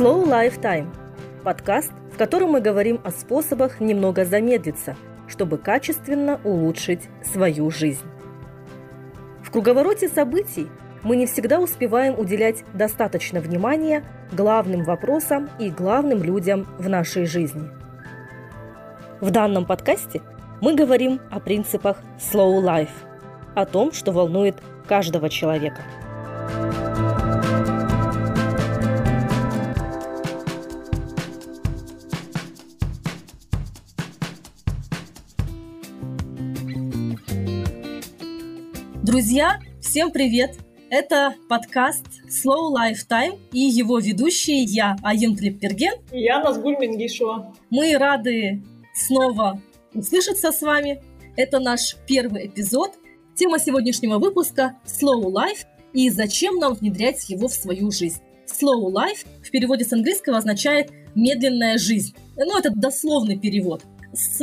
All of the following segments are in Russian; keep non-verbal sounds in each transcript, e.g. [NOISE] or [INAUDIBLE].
Slow Lifetime – подкаст, в котором мы говорим о способах немного замедлиться, чтобы качественно улучшить свою жизнь. В круговороте событий мы не всегда успеваем уделять достаточно внимания главным вопросам и главным людям в нашей жизни. В данном подкасте мы говорим о принципах Slow Life, о том, что волнует каждого человека – Друзья, всем привет! Это подкаст Slow Lifetime и его ведущие я, Аюн Клипперген. И я, Назгуль Мингишева. Мы рады снова услышаться с вами. Это наш первый эпизод. Тема сегодняшнего выпуска – Slow Life и зачем нам внедрять его в свою жизнь. Slow Life в переводе с английского означает «медленная жизнь». Ну, это дословный перевод. С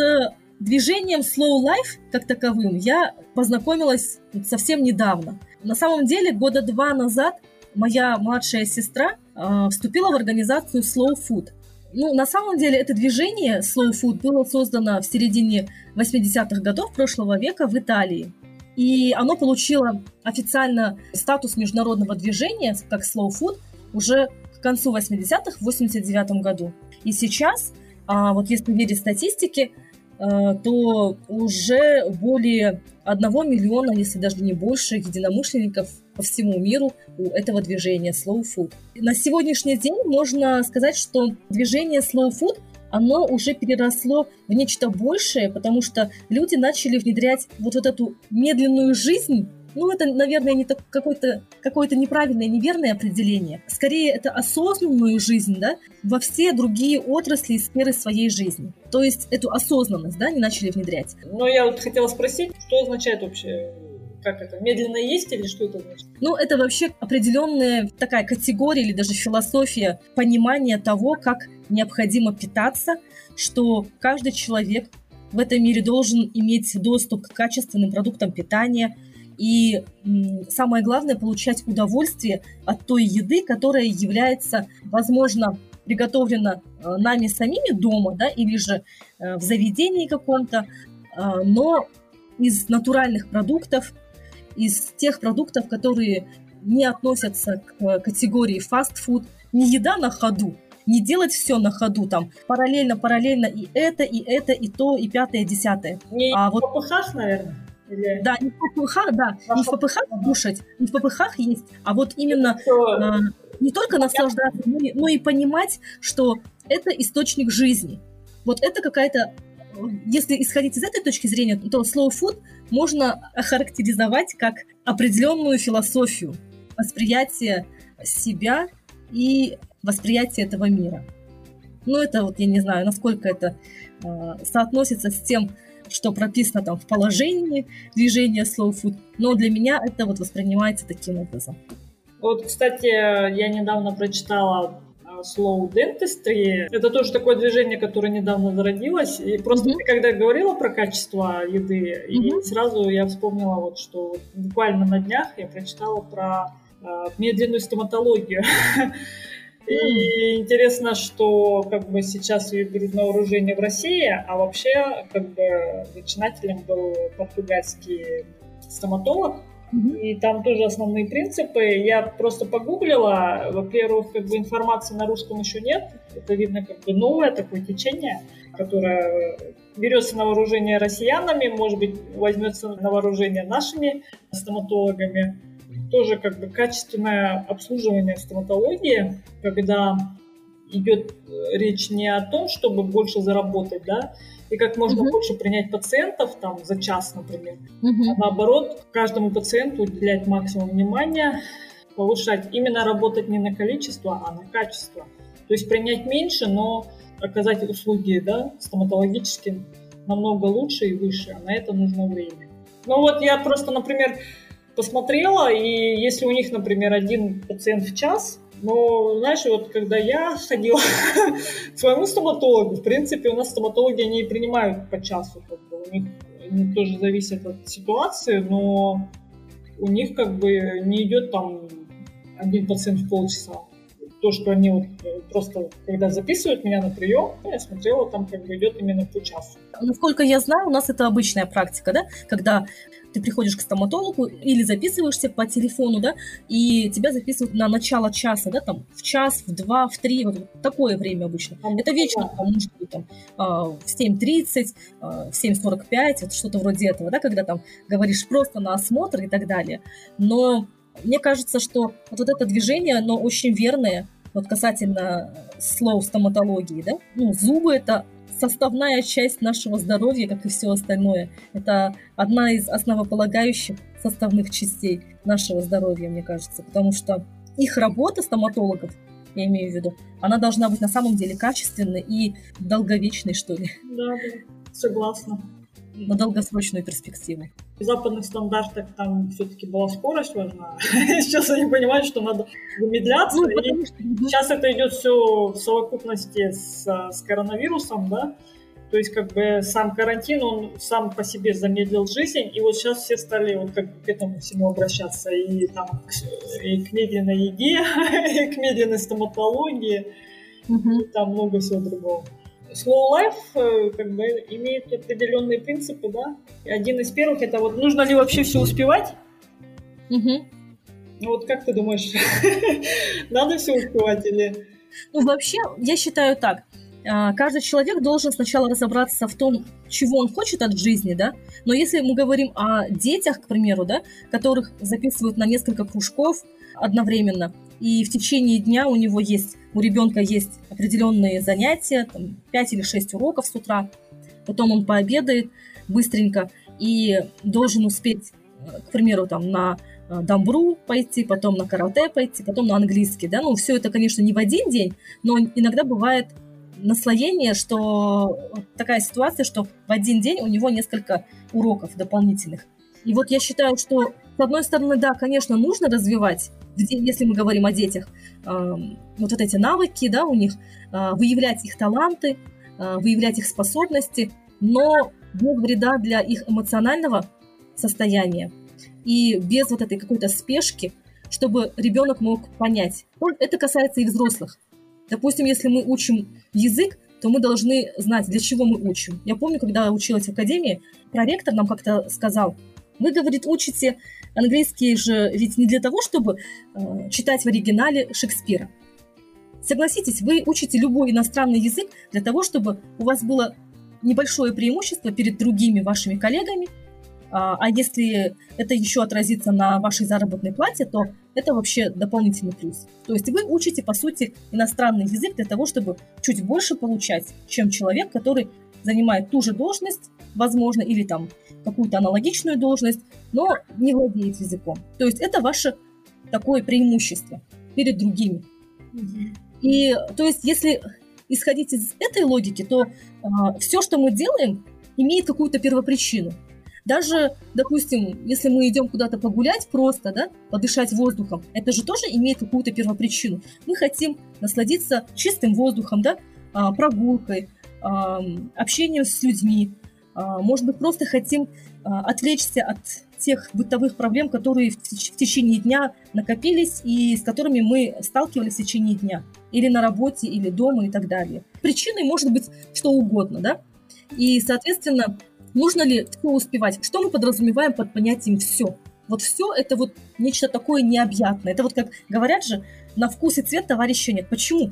движением Slow Life как таковым я познакомилась совсем недавно. На самом деле, года два назад моя младшая сестра э, вступила в организацию Slow Food. Ну, на самом деле, это движение Slow Food было создано в середине 80-х годов прошлого века в Италии. И оно получило официально статус международного движения, как Slow Food, уже к концу 80-х, в 89 году. И сейчас, а, вот если верить статистике, то уже более одного миллиона, если даже не больше, единомышленников по всему миру у этого движения Slow Food. На сегодняшний день можно сказать, что движение Slow Food оно уже переросло в нечто большее, потому что люди начали внедрять вот, вот эту медленную жизнь ну, это, наверное, не так, какое-то какое неправильное, неверное определение. Скорее, это осознанную жизнь, да, во все другие отрасли и сферы своей жизни. То есть эту осознанность, да, не начали внедрять. Но я вот хотела спросить, что означает вообще как это, медленно есть или что это значит? Ну, это вообще определенная такая категория или даже философия понимания того, как необходимо питаться, что каждый человек в этом мире должен иметь доступ к качественным продуктам питания, и самое главное, получать удовольствие от той еды, которая является, возможно, приготовлена э, нами самими дома, да, или же э, в заведении каком-то, э, но из натуральных продуктов, из тех продуктов, которые не относятся к категории фастфуд, не еда на ходу, не делать все на ходу, там, параллельно, параллельно и это, и это, и то, и пятое, и десятое. Не а вот... ППХ, наверное? Или... Да, не в ППХ, да, не в ППХ кушать, не в ППХ есть, а вот именно а, не только наслаждаться, но и, но и понимать, что это источник жизни. Вот это какая-то, если исходить из этой точки зрения, то slow food можно охарактеризовать как определенную философию восприятия себя и восприятия этого мира. Ну, это вот, я не знаю, насколько это э, соотносится с тем, что прописано там в положении движения slow food, но для меня это вот воспринимается таким образом. Вот, кстати, я недавно прочитала а, Slow Dentistry. Это тоже такое движение, которое недавно зародилось. И просто mm-hmm. когда говорила про качество еды, mm-hmm. и сразу я вспомнила, вот, что буквально на днях я прочитала про э, медленную стоматологию. [LAUGHS] И интересно, что как бы сейчас ее берут на вооружение в России, а вообще как бы начинателем был португальский стоматолог. И там тоже основные принципы. Я просто погуглила. Во-первых, как бы информации на русском еще нет. Это видно как бы новое такое течение, которое берется на вооружение россиянами, может быть, возьмется на вооружение нашими стоматологами тоже как бы качественное обслуживание в стоматологии, когда идет э, речь не о том, чтобы больше заработать, да, и как можно uh-huh. больше принять пациентов там за час, например, uh-huh. а наоборот каждому пациенту уделять максимум внимания, повышать, именно работать не на количество, а на качество. То есть принять меньше, но оказать услуги, да, стоматологические намного лучше и выше, а на это нужно время. Ну вот я просто, например, посмотрела, и если у них, например, один пациент в час, но, знаешь, вот когда я ходила [LAUGHS] к своему стоматологу, в принципе, у нас стоматологи не принимают по часу, как бы, у них они тоже зависит от ситуации, но у них как бы не идет там один пациент в полчаса. То то, что они вот э, просто, когда записывают меня на прием, я смотрела, там как бы идет именно по часу. Насколько я знаю, у нас это обычная практика, да, когда ты приходишь к стоматологу или записываешься по телефону, да, и тебя записывают на начало часа, да, там, в час, в два, в три, вот такое время обычно. Это вечером, там, может быть, там, а, в 7.30, а, в 7.45, вот что-то вроде этого, да, когда там говоришь просто на осмотр и так далее. Но мне кажется, что вот, вот это движение, оно очень верное, вот касательно слов стоматологии, да, ну, зубы это составная часть нашего здоровья, как и все остальное. Это одна из основополагающих составных частей нашего здоровья, мне кажется, потому что их работа стоматологов, я имею в виду, она должна быть на самом деле качественной и долговечной, что ли. Да, да, согласна. На долгосрочную перспективу. В западных стандартах там все-таки была скорость важна. [LAUGHS] Сейчас они понимают, что надо замедляться. Ну, и что... Сейчас это идет все в совокупности с, с коронавирусом, да. То есть, как бы сам карантин, он сам по себе замедлил жизнь, и вот сейчас все стали вот как бы к этому всему обращаться, и там и к медленной еде, [LAUGHS] и к медленной стоматологии, угу. и там много всего другого. Slow Life э, как бы имеет определенные принципы, да. Один из первых это вот нужно ли вообще все успевать? Угу. Ну вот как ты думаешь, [LAUGHS] надо все успевать или? Ну вообще, я считаю так. А, каждый человек должен сначала разобраться в том, чего он хочет от жизни, да. Но если мы говорим о детях, к примеру, да, которых записывают на несколько кружков одновременно, и в течение дня у него есть, у ребенка есть определенные занятия, там, 5 или 6 уроков с утра, потом он пообедает быстренько и должен успеть, э, к примеру, там, на э, дамбру пойти, потом на карате пойти, потом на английский, да, ну, все это, конечно, не в один день, но иногда бывает наслоение, что такая ситуация, что в один день у него несколько уроков дополнительных. И вот я считаю, что, с одной стороны, да, конечно, нужно развивать если мы говорим о детях, вот эти навыки, да, у них, а, выявлять их таланты, а, выявлять их способности, но без вреда для их эмоционального состояния и без вот этой какой-то спешки, чтобы ребенок мог понять. Это касается и взрослых. Допустим, если мы учим язык, то мы должны знать, для чего мы учим. Я помню, когда училась в академии, проректор нам как-то сказал, вы, говорит, учите английский же ведь не для того, чтобы э, читать в оригинале Шекспира. Согласитесь, вы учите любой иностранный язык для того, чтобы у вас было небольшое преимущество перед другими вашими коллегами, а, а если это еще отразится на вашей заработной плате, то это вообще дополнительный плюс. То есть вы учите, по сути, иностранный язык для того, чтобы чуть больше получать, чем человек, который занимает ту же должность, возможно, или там какую-то аналогичную должность, но не владеет языком. То есть это ваше такое преимущество перед другими. И то есть если исходить из этой логики, то э, а, все, что мы делаем, имеет какую-то первопричину. Даже, допустим, если мы идем куда-то погулять просто, да, подышать воздухом, это же тоже имеет какую-то первопричину. Мы хотим насладиться чистым воздухом, да, а, прогулкой, общением с людьми, может быть, просто хотим а, отвлечься от тех бытовых проблем, которые в течение дня накопились и с которыми мы сталкивались в течение дня. Или на работе, или дома и так далее. Причиной может быть что угодно, да? И, соответственно, нужно ли все успевать? Что мы подразумеваем под понятием «все»? Вот все это вот нечто такое необъятное. Это вот как говорят же, на вкус и цвет товарища нет. Почему?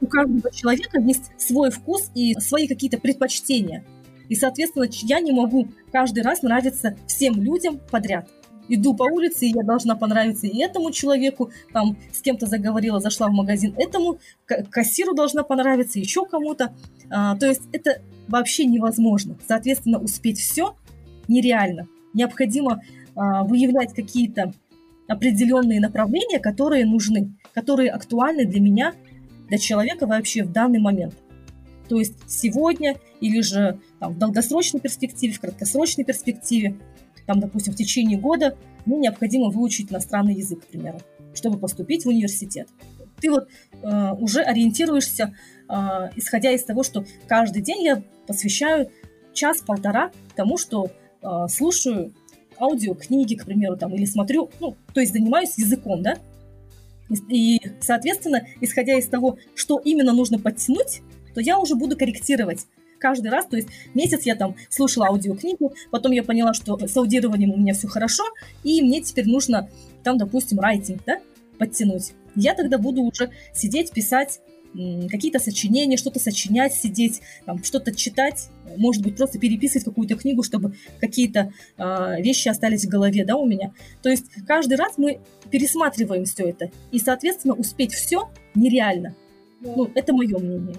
У каждого человека есть свой вкус и свои какие-то предпочтения. И, соответственно, я не могу каждый раз нравиться всем людям подряд. Иду по улице, и я должна понравиться и этому человеку, там с кем-то заговорила, зашла в магазин, этому кассиру должна понравиться, еще кому-то. А, то есть это вообще невозможно. Соответственно, успеть все нереально. Необходимо а, выявлять какие-то определенные направления, которые нужны, которые актуальны для меня, для человека вообще в данный момент. То есть сегодня или же там, в долгосрочной перспективе, в краткосрочной перспективе, там, допустим, в течение года мне необходимо выучить иностранный язык, к примеру, чтобы поступить в университет. Ты вот э, уже ориентируешься, э, исходя из того, что каждый день я посвящаю час-полтора тому, что э, слушаю аудиокниги, к примеру, там, или смотрю, ну, то есть занимаюсь языком, да, И, соответственно, исходя из того, что именно нужно подтянуть, то я уже буду корректировать каждый раз, то есть месяц я там слушала аудиокнигу, потом я поняла, что с аудированием у меня все хорошо, и мне теперь нужно там, допустим, райтинг, да, подтянуть. Я тогда буду уже сидеть, писать какие-то сочинения, что-то сочинять, сидеть, там, что-то читать, может быть, просто переписывать какую-то книгу, чтобы какие-то э, вещи остались в голове, да, у меня. То есть каждый раз мы пересматриваем все это, и, соответственно, успеть все нереально. Ну, это мое мнение.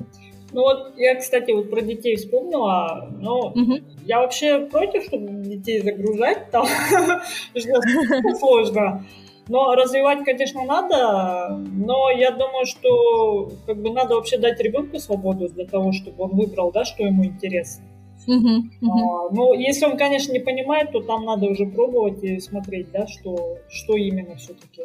Ну вот я, кстати, вот про детей вспомнила, но угу. я вообще против, чтобы детей загружать [LAUGHS] там, сложно. Но развивать, конечно, надо, но я думаю, что как бы надо вообще дать ребенку свободу для того, чтобы он выбрал, да, что ему интересно. Uh-huh, uh-huh. А, ну, если он, конечно, не понимает, то там надо уже пробовать и смотреть, да, что, что именно все-таки.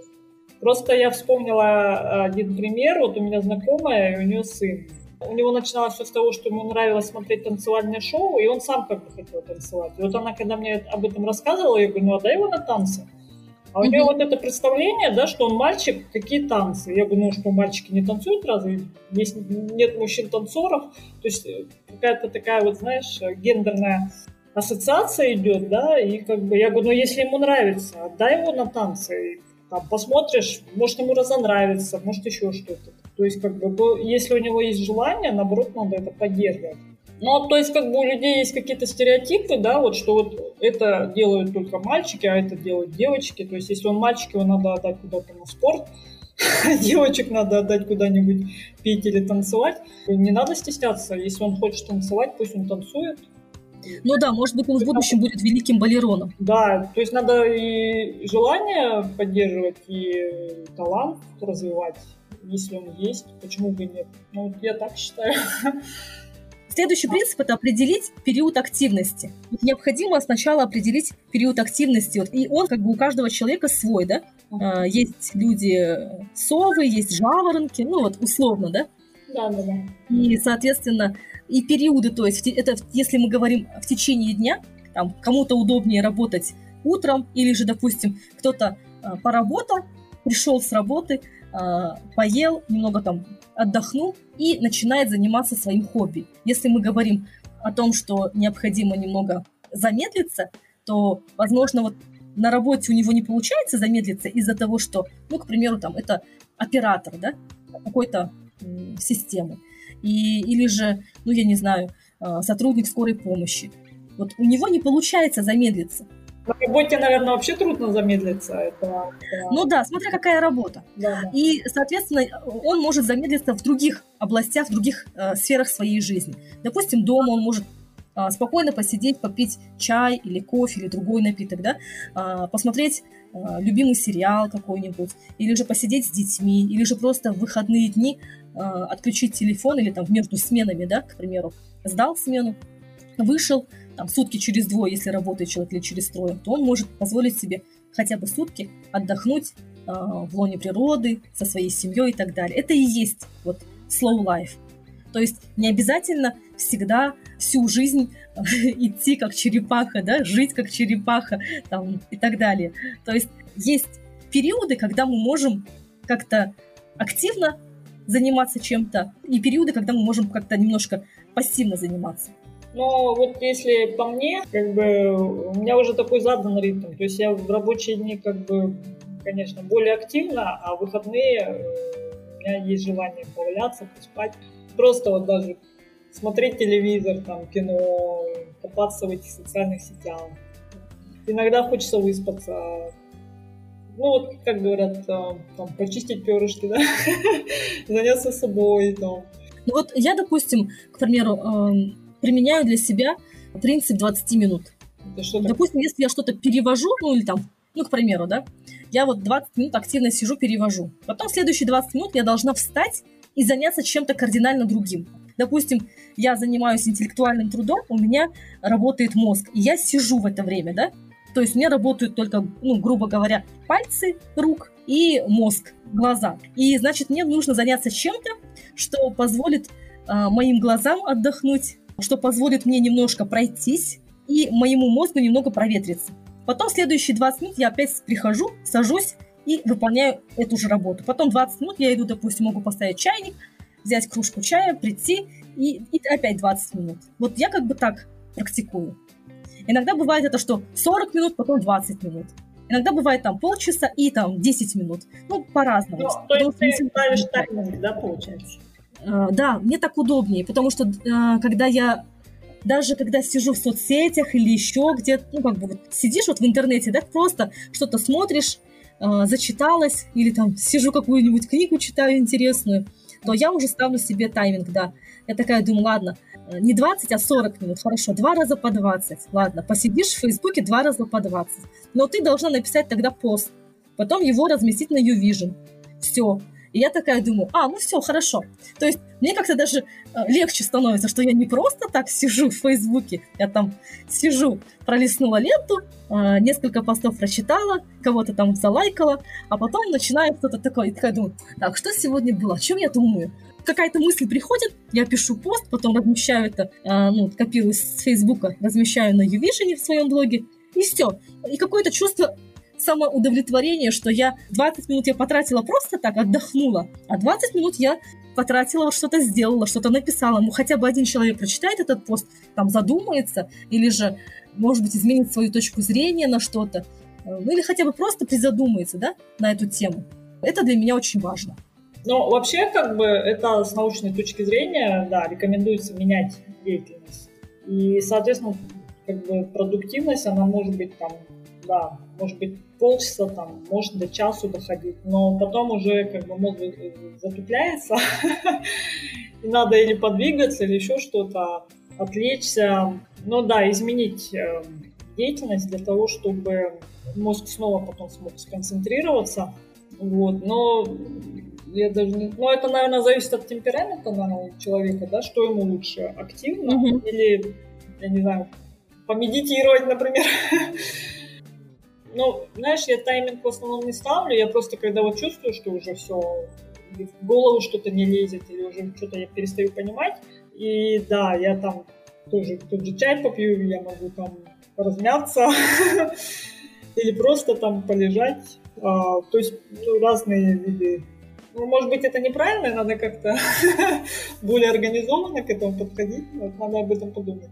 Просто я вспомнила один пример. Вот у меня знакомая, и у нее сын. У него начиналось все с того, что ему нравилось смотреть танцевальные шоу, и он сам как бы хотел танцевать. И вот она, когда мне об этом рассказывала, я говорю, ну отдай его на танцы. А у нее вот это представление, да, что он мальчик, какие танцы. Я говорю, ну что, мальчики не танцуют разве? Есть, нет мужчин-танцоров. То есть э, какая-то такая вот, знаешь, гендерная ассоциация идет, да, и как бы я говорю, ну если ему нравится, отдай его на танцы. Там посмотришь, может ему разонравится, может еще что-то. То есть, как бы, если у него есть желание, наоборот, надо это поддерживать. Ну, то есть, как бы у людей есть какие-то стереотипы, да, вот что вот это делают только мальчики, а это делают девочки. То есть, если он мальчик, его надо отдать куда-то на спорт, [LAUGHS] девочек надо отдать куда-нибудь петь или танцевать. Не надо стесняться. Если он хочет танцевать, пусть он танцует. Ну да, может быть, он в будущем будет великим балероном. Да, то есть надо и желание поддерживать, и талант развивать, если он есть. Почему бы нет? Ну, я так считаю. [LAUGHS] Следующий принцип – это определить период активности. Необходимо сначала определить период активности, и он как бы у каждого человека свой, да? А, есть люди совы, есть жаворонки, ну вот условно, да? Да, да, да. И, соответственно, и периоды, то есть это если мы говорим в течение дня, там кому-то удобнее работать утром, или же, допустим, кто-то а, поработал, пришел с работы, поел, немного там отдохнул и начинает заниматься своим хобби. Если мы говорим о том, что необходимо немного замедлиться, то, возможно, вот на работе у него не получается замедлиться из-за того, что, ну, к примеру, там, это оператор, да, какой-то системы. И, или же, ну, я не знаю, а, сотрудник скорой помощи. Вот у него не получается замедлиться. На работе, наверное, вообще трудно замедлиться. Это, это... Ну да, смотря какая работа. Да, да. И, соответственно, он может замедлиться в других областях, в других э, сферах своей жизни. Допустим, дома он может э, спокойно посидеть, попить чай или кофе или другой напиток, да, э, посмотреть э, любимый сериал какой-нибудь, или же посидеть с детьми, или же просто в выходные дни э, отключить телефон или там между сменами, да, к примеру, сдал смену, вышел, там, сутки через двое, если работает человек, или через трое, то он может позволить себе хотя бы сутки отдохнуть э, в лоне природы, со своей семьей и так далее. Это и есть вот slow life. То есть не обязательно всегда всю жизнь [LAUGHS] идти как черепаха, да, жить как черепаха там, и так далее. То есть есть периоды, когда мы можем как-то активно заниматься чем-то, и периоды, когда мы можем как-то немножко пассивно заниматься. Но вот если по мне, как бы у меня уже такой задан ритм. То есть я в рабочие дни как бы, конечно, более активно, а в выходные э, у меня есть желание поваляться, поспать. Просто вот даже смотреть телевизор, там, кино, копаться в этих социальных сетях. Иногда хочется выспаться. Ну вот, как говорят, э, там, почистить перышки, да, [LAUGHS] заняться собой, там. Ну вот я, допустим, к примеру, эм, применяю для себя принцип 20 минут. Допустим, если я что-то перевожу, ну или там, ну, к примеру, да, я вот 20 минут активно сижу, перевожу. Потом следующие 20 минут я должна встать и заняться чем-то кардинально другим. Допустим, я занимаюсь интеллектуальным трудом, у меня работает мозг, и я сижу в это время, да, то есть у меня работают только, ну, грубо говоря, пальцы рук и мозг, глаза. И, значит, мне нужно заняться чем-то, что позволит э, моим глазам отдохнуть, что позволит мне немножко пройтись и моему мозгу немного проветриться. Потом следующие 20 минут я опять прихожу, сажусь и выполняю эту же работу. Потом 20 минут я иду, допустим, могу поставить чайник, взять кружку чая, прийти и, и опять 20 минут. Вот я как бы так практикую. Иногда бывает это, что 40 минут, потом 20 минут. Иногда бывает там полчаса и там 10 минут. Ну, по-разному. Ну, то есть ты ставишь тайминг, да, получается? Uh, да, мне так удобнее, потому что uh, когда я даже когда сижу в соцсетях или еще где-то, ну, как бы вот сидишь вот в интернете, да, просто что-то смотришь, э, зачиталась, или там сижу какую-нибудь книгу читаю интересную, то я уже ставлю себе тайминг, да. Я такая думаю, ладно, не 20, а 40 минут, хорошо, два раза по 20, ладно, посидишь в Фейсбуке два раза по 20, но ты должна написать тогда пост, потом его разместить на YouVision, все, и я такая думаю, а, ну все, хорошо. То есть мне как-то даже э, легче становится, что я не просто так сижу в Фейсбуке, я там сижу, пролистнула ленту, э, несколько постов прочитала, кого-то там залайкала, а потом начинаю кто-то такой, и такая думаю, так, что сегодня было, о чем я думаю? Какая-то мысль приходит, я пишу пост, потом размещаю это, э, ну, копирую с Фейсбука, размещаю на Uvision в своем блоге, и все. И какое-то чувство самоудовлетворение, что я 20 минут я потратила просто так, отдохнула, а 20 минут я потратила, что-то сделала, что-то написала. Ну, хотя бы один человек прочитает этот пост, там задумается, или же, может быть, изменит свою точку зрения на что-то, ну, или хотя бы просто призадумается, да, на эту тему. Это для меня очень важно. Ну, вообще, как бы, это с научной точки зрения, да, рекомендуется менять деятельность. И, соответственно, как бы продуктивность, она может быть там, да, может быть, полчаса, там, может до часу доходить, но потом уже как бы мозг затупляется, [LAUGHS] и надо или подвигаться, или еще что-то, отвлечься. Ну да, изменить э, деятельность для того, чтобы мозг снова потом смог сконцентрироваться. Вот, но я даже не... Ну, это, наверное, зависит от темперамента, наверное, человека, да, что ему лучше, активно mm-hmm. или, я не знаю, помедитировать, например. [LAUGHS] Ну, знаешь, я тайминг в основном не ставлю, я просто когда вот чувствую, что уже все, в голову что-то не лезет, или уже что-то я перестаю понимать, и да, я там тоже тот же чай попью, я могу там размяться, [LAUGHS] или просто там полежать. А, то есть ну, разные виды. Ну, может быть, это неправильно, надо как-то [LAUGHS] более организованно к этому подходить, надо об этом подумать.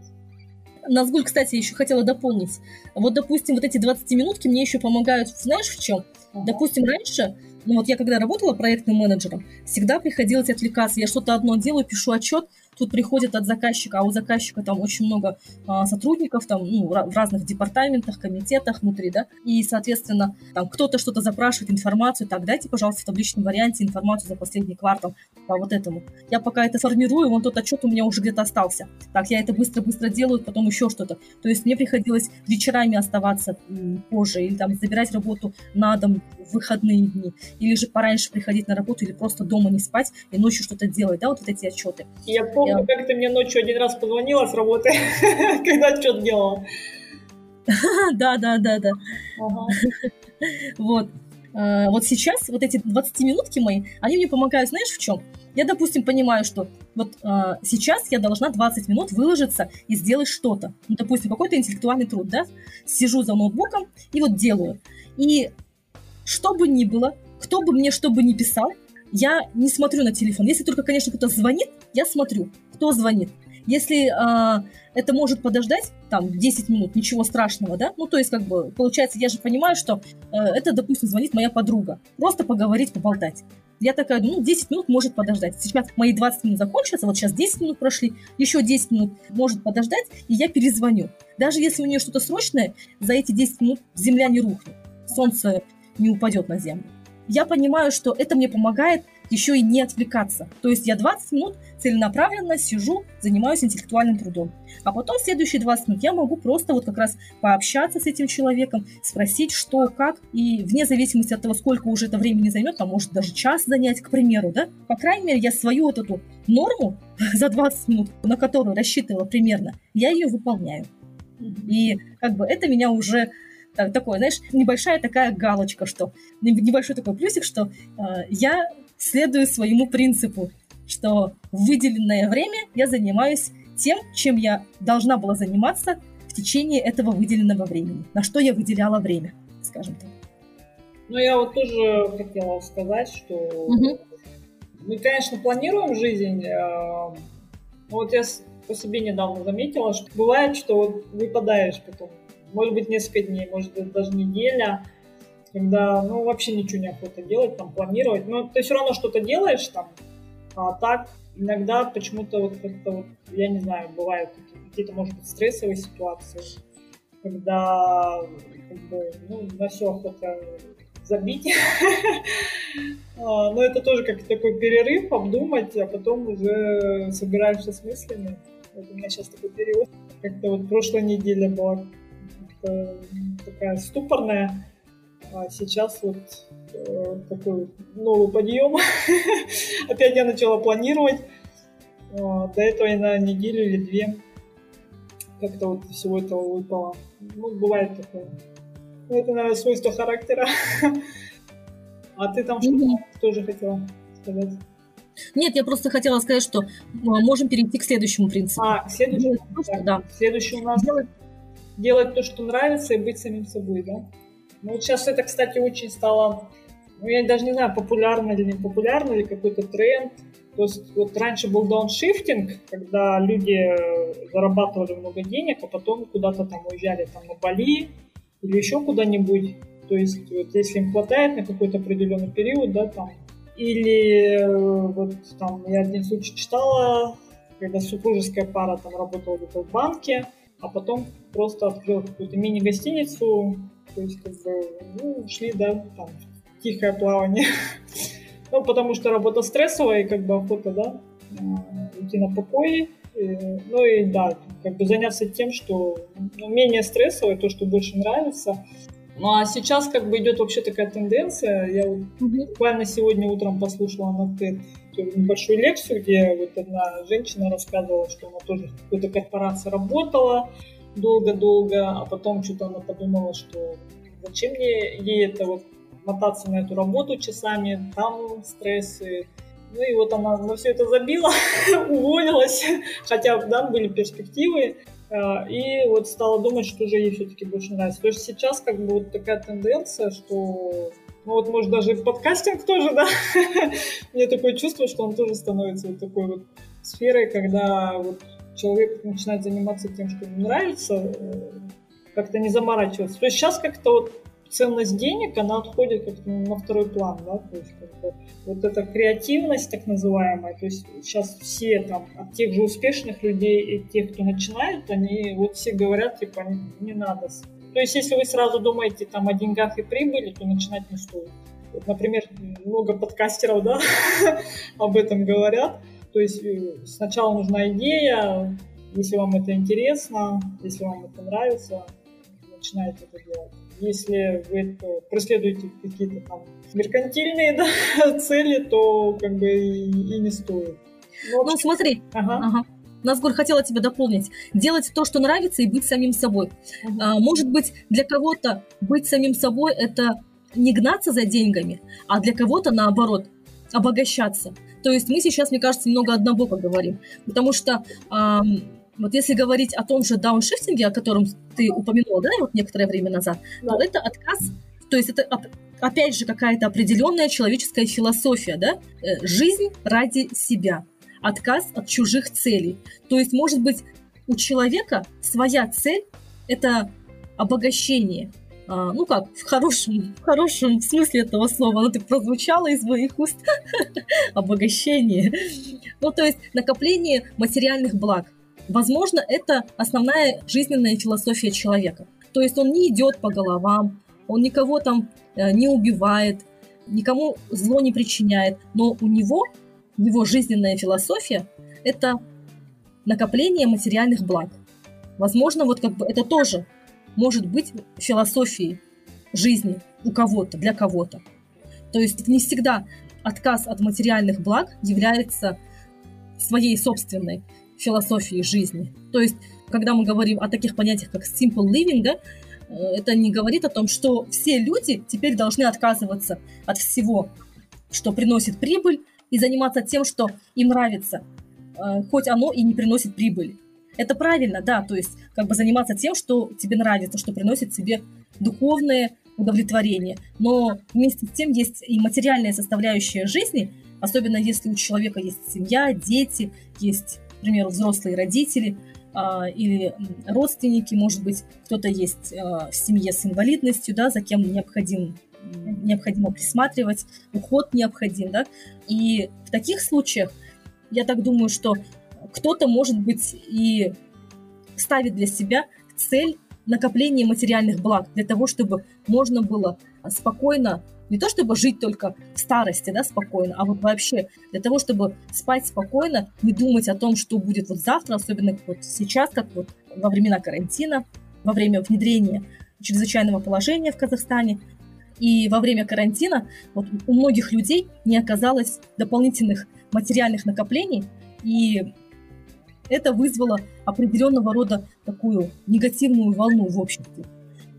Назгуль, кстати, еще хотела дополнить. Вот, допустим, вот эти 20 минутки мне еще помогают, знаешь, в чем? Допустим, раньше, ну вот я когда работала проектным менеджером, всегда приходилось отвлекаться. Я что-то одно делаю, пишу отчет, тут приходит от заказчика, а у заказчика там очень много а, сотрудников там, ну, в разных департаментах, комитетах внутри, да, и, соответственно, там кто-то что-то запрашивает, информацию, так, дайте, пожалуйста, в табличном варианте информацию за последний квартал по вот этому. Я пока это формирую, вон тот отчет у меня уже где-то остался. Так, я это быстро-быстро делаю, потом еще что-то. То есть мне приходилось вечерами оставаться позже или там забирать работу на дом в выходные дни, или же пораньше приходить на работу, или просто дома не спать и ночью что-то делать, да, вот эти отчеты. Я помню, помню, как ты мне ночью один раз позвонила с работы, [LAUGHS] когда что-то делала. [LAUGHS] Да, да, да, да. [LAUGHS] Вот. А, вот сейчас вот эти 20 минутки мои, они мне помогают, знаешь, в чем? Я, допустим, понимаю, что вот а, сейчас я должна 20 минут выложиться и сделать что-то. Ну, допустим, какой-то интеллектуальный труд, да? Сижу за ноутбуком и вот делаю. И что бы ни было, кто бы мне что бы ни писал, я не смотрю на телефон. Если только, конечно, кто-то звонит, я смотрю, кто звонит. Если э, это может подождать, там, 10 минут, ничего страшного, да? Ну, то есть, как бы, получается, я же понимаю, что э, это, допустим, звонит моя подруга. Просто поговорить, поболтать. Я такая ну, 10 минут может подождать. Сейчас мои 20 минут закончатся, вот сейчас 10 минут прошли, еще 10 минут может подождать, и я перезвоню. Даже если у нее что-то срочное, за эти 10 минут земля не рухнет, солнце не упадет на землю я понимаю, что это мне помогает еще и не отвлекаться. То есть я 20 минут целенаправленно сижу, занимаюсь интеллектуальным трудом. А потом следующие 20 минут я могу просто вот как раз пообщаться с этим человеком, спросить, что, как, и вне зависимости от того, сколько уже это времени займет, там может даже час занять, к примеру, да, по крайней мере, я свою вот эту норму [LAUGHS] за 20 минут, на которую рассчитывала примерно, я ее выполняю. И как бы это меня уже так, такое, знаешь, небольшая такая галочка, что небольшой такой плюсик, что э, я следую своему принципу, что в выделенное время я занимаюсь тем, чем я должна была заниматься в течение этого выделенного времени, на что я выделяла время, скажем так. Ну, я вот тоже хотела сказать, что угу. мы, конечно, планируем жизнь. Э, вот я по себе недавно заметила, что бывает, что вот выпадаешь потом, может быть, несколько дней, может быть, даже неделя, когда, ну, вообще ничего не охота делать, там, планировать. Но ты все равно что-то делаешь там, а так иногда почему-то вот как-то вот, я не знаю, бывают какие-то, может быть, стрессовые ситуации, когда как бы, ну, на все охота забить. [LAUGHS] А, но это тоже как такой перерыв, обдумать, а потом уже собираешься с мыслями. Вот у меня сейчас такой период. Как-то вот прошлая неделя была такая ступорная, а сейчас вот э, такой новый подъем. [LAUGHS] Опять я начала планировать. А, до этого я на неделю или две как-то вот всего этого выпало. Ну, бывает такое. Ну, это, наверное, свойство характера. [LAUGHS] А ты там что-то тоже хотела сказать? Нет, я просто хотела сказать, что можем перейти к следующему принципу. А, к следующему? Да. да. Следующий у нас делать, делать то, что нравится, и быть самим собой, да? Ну, вот сейчас это, кстати, очень стало, ну, я даже не знаю, популярно или не популярно, или какой-то тренд. То есть вот раньше был дауншифтинг, когда люди зарабатывали много денег, а потом куда-то там уезжали там на Бали, или еще куда-нибудь. То есть, вот если им хватает на какой-то определенный период, да, там, или э, вот там я один случай читала, когда супружеская пара там работала где-то в банке, а потом просто открыла какую-то мини-гостиницу, то есть как бы ну, ушли, да, там, тихое плавание. [LAUGHS] ну, потому что работа стрессовая, и как бы охота, да, э, уйти на покой, ну и да, как бы заняться тем, что ну, менее стрессовое, то, что больше нравится. Ну а сейчас как бы идет вообще такая тенденция. Я вот буквально сегодня утром послушала на TED небольшую лекцию, где вот одна женщина рассказывала, что она тоже в какой-то корпорации работала долго-долго, а потом что-то она подумала, что зачем мне ей это вот мотаться на эту работу часами, там стрессы, ну и вот она на все это забила, [LAUGHS] уволилась, хотя да, были перспективы, а, и вот стала думать, что же ей все-таки больше нравится. То есть сейчас как бы вот такая тенденция, что ну вот может даже подкастинг тоже, да, [LAUGHS] мне такое чувство, что он тоже становится вот такой вот сферой, когда вот человек начинает заниматься тем, что ему нравится, э, как-то не заморачиваться. То есть сейчас как-то вот ценность денег, она отходит как-то на второй план, да, то есть как бы, вот эта креативность так называемая, то есть сейчас все там, от тех же успешных людей и тех, кто начинает, они вот все говорят, типа, не, не надо. То есть если вы сразу думаете там о деньгах и прибыли, то начинать не стоит. Вот, например, много подкастеров, да, [LAUGHS] об этом говорят. То есть э, сначала нужна идея, если вам это интересно, если вам это нравится, начинаете это делать. Если вы преследуете какие-то там меркантильные [LAUGHS] да, цели, то как бы и, и не стоит. Но... Ну, смотри. Ага. ага. Назгуль, хотела тебя дополнить. Делать то, что нравится, и быть самим собой. Uh-huh. А, может быть, для кого-то быть самим собой – это не гнаться за деньгами, а для кого-то, наоборот, обогащаться. То есть мы сейчас, мне кажется, немного однобоко говорим. Потому что эм, вот если говорить о том же дауншифтинге, о котором ты упомянула, да, вот некоторое время назад, да. то это отказ, то есть это опять же какая-то определенная человеческая философия, да, э, жизнь ради себя, отказ от чужих целей. То есть, может быть, у человека своя цель – это обогащение, а, ну как, в хорошем, в хорошем смысле этого слова, оно так прозвучало из моих уст, [LAUGHS] обогащение. Ну, то есть накопление материальных благ. Возможно, это основная жизненная философия человека. То есть он не идет по головам, он никого там э, не убивает, никому зло не причиняет, но у него, его жизненная философия – это накопление материальных благ. Возможно, вот как бы это тоже может быть философией жизни у кого-то, для кого-то. То есть не всегда отказ от материальных благ является своей собственной философии жизни. То есть, когда мы говорим о таких понятиях, как simple living, да, э, это не говорит о том, что все люди теперь должны отказываться от всего, что приносит прибыль, и заниматься тем, что им нравится, э, хоть оно и не приносит прибыли. Это правильно, да, то есть как бы заниматься тем, что тебе нравится, что приносит тебе духовное удовлетворение. Но вместе с тем есть и материальная составляющая жизни, особенно если у человека есть семья, дети, есть, к примеру, взрослые родители а, или родственники, может быть, кто-то есть а, в семье с инвалидностью, да, за кем необходим необходимо присматривать, уход необходим, да, и в таких случаях я так думаю, что кто-то, может быть, и ставит для себя цель накопления материальных благ для того, чтобы можно было спокойно, не то чтобы жить только в старости, да, спокойно, а вот вообще для того, чтобы спать спокойно, не думать о том, что будет вот завтра, особенно вот сейчас, как вот во времена карантина, во время внедрения чрезвычайного положения в Казахстане, и во время карантина вот у многих людей не оказалось дополнительных материальных накоплений, и это вызвало определенного рода такую негативную волну в обществе.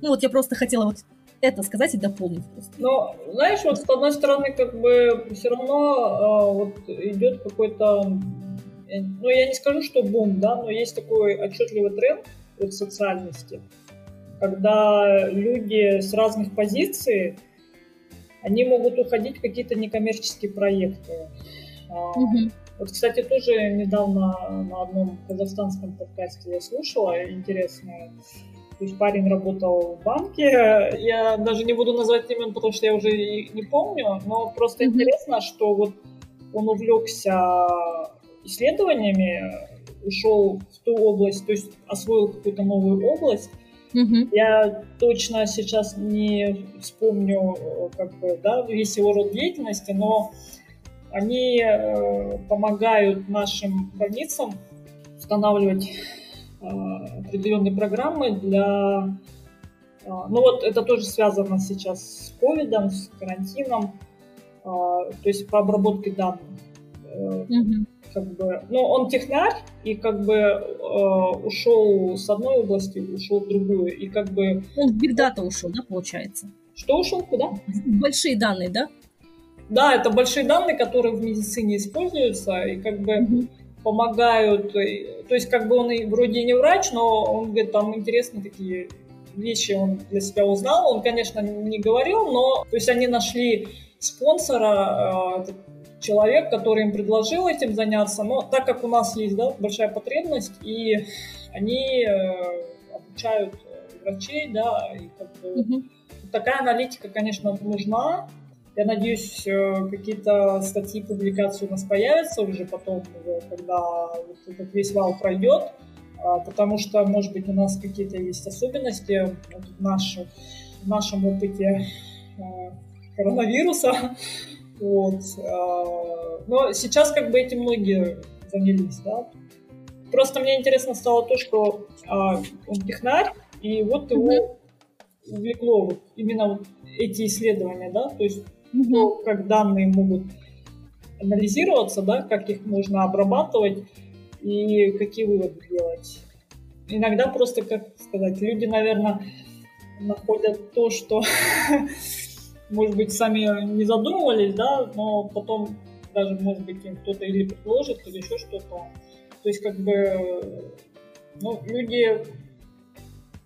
Ну вот я просто хотела вот это сказать и дополнить. Просто. Но, знаешь, вот с одной стороны, как бы все равно э, вот идет какой-то, ну я не скажу, что бум, да, но есть такой отчетливый тренд в социальности, когда люди с разных позиций, они могут уходить в какие-то некоммерческие проекты. Угу. Вот, кстати, тоже недавно на одном казахстанском подкасте я слушала, интересно, то есть парень работал в банке, я даже не буду назвать имен, потому что я уже не помню, но просто mm-hmm. интересно, что вот он увлекся исследованиями, ушел в ту область, то есть освоил какую-то новую область. Mm-hmm. Я точно сейчас не вспомню как бы, да, весь его род деятельности, но они э, помогают нашим больницам устанавливать э, определенные программы для... Э, ну вот это тоже связано сейчас с ковидом, с карантином, то есть по обработке данных. Mm-hmm. Как бы, ну, он технарь, и как бы э, ушел с одной области, ушел в другую, и как бы... Он в бигдата ушел, да, получается? Что ушел? Куда? Большие данные, да? Да, это большие данные, которые в медицине используются и как бы mm-hmm. помогают. То есть как бы он и вроде не врач, но он говорит, там интересные такие вещи он для себя узнал. Он, конечно, не говорил, но то есть они нашли спонсора, э, человек, который им предложил этим заняться. Но так как у нас есть да, большая потребность, и они э, обучают врачей, да, и как бы, mm-hmm. такая аналитика, конечно, нужна. Я надеюсь, э, какие-то статьи, публикации у нас появятся уже потом, когда вот этот весь вал пройдет, а, потому что, может быть, у нас какие-то есть особенности в, наших, в нашем опыте э, коронавируса. [LAUGHS] Вот. А, но сейчас как бы этим многие занялись, да. Просто мне интересно стало то, что а, он технарь, и вот его увлекло вот именно вот эти исследования, да, то есть угу. как данные могут анализироваться, да, как их можно обрабатывать и какие выводы делать. Иногда просто, как сказать, люди, наверное, находят то, что, [LAUGHS] может быть, сами не задумывались, да, но потом даже, может быть, им кто-то или предложит, или еще что-то. То есть, как бы, ну, люди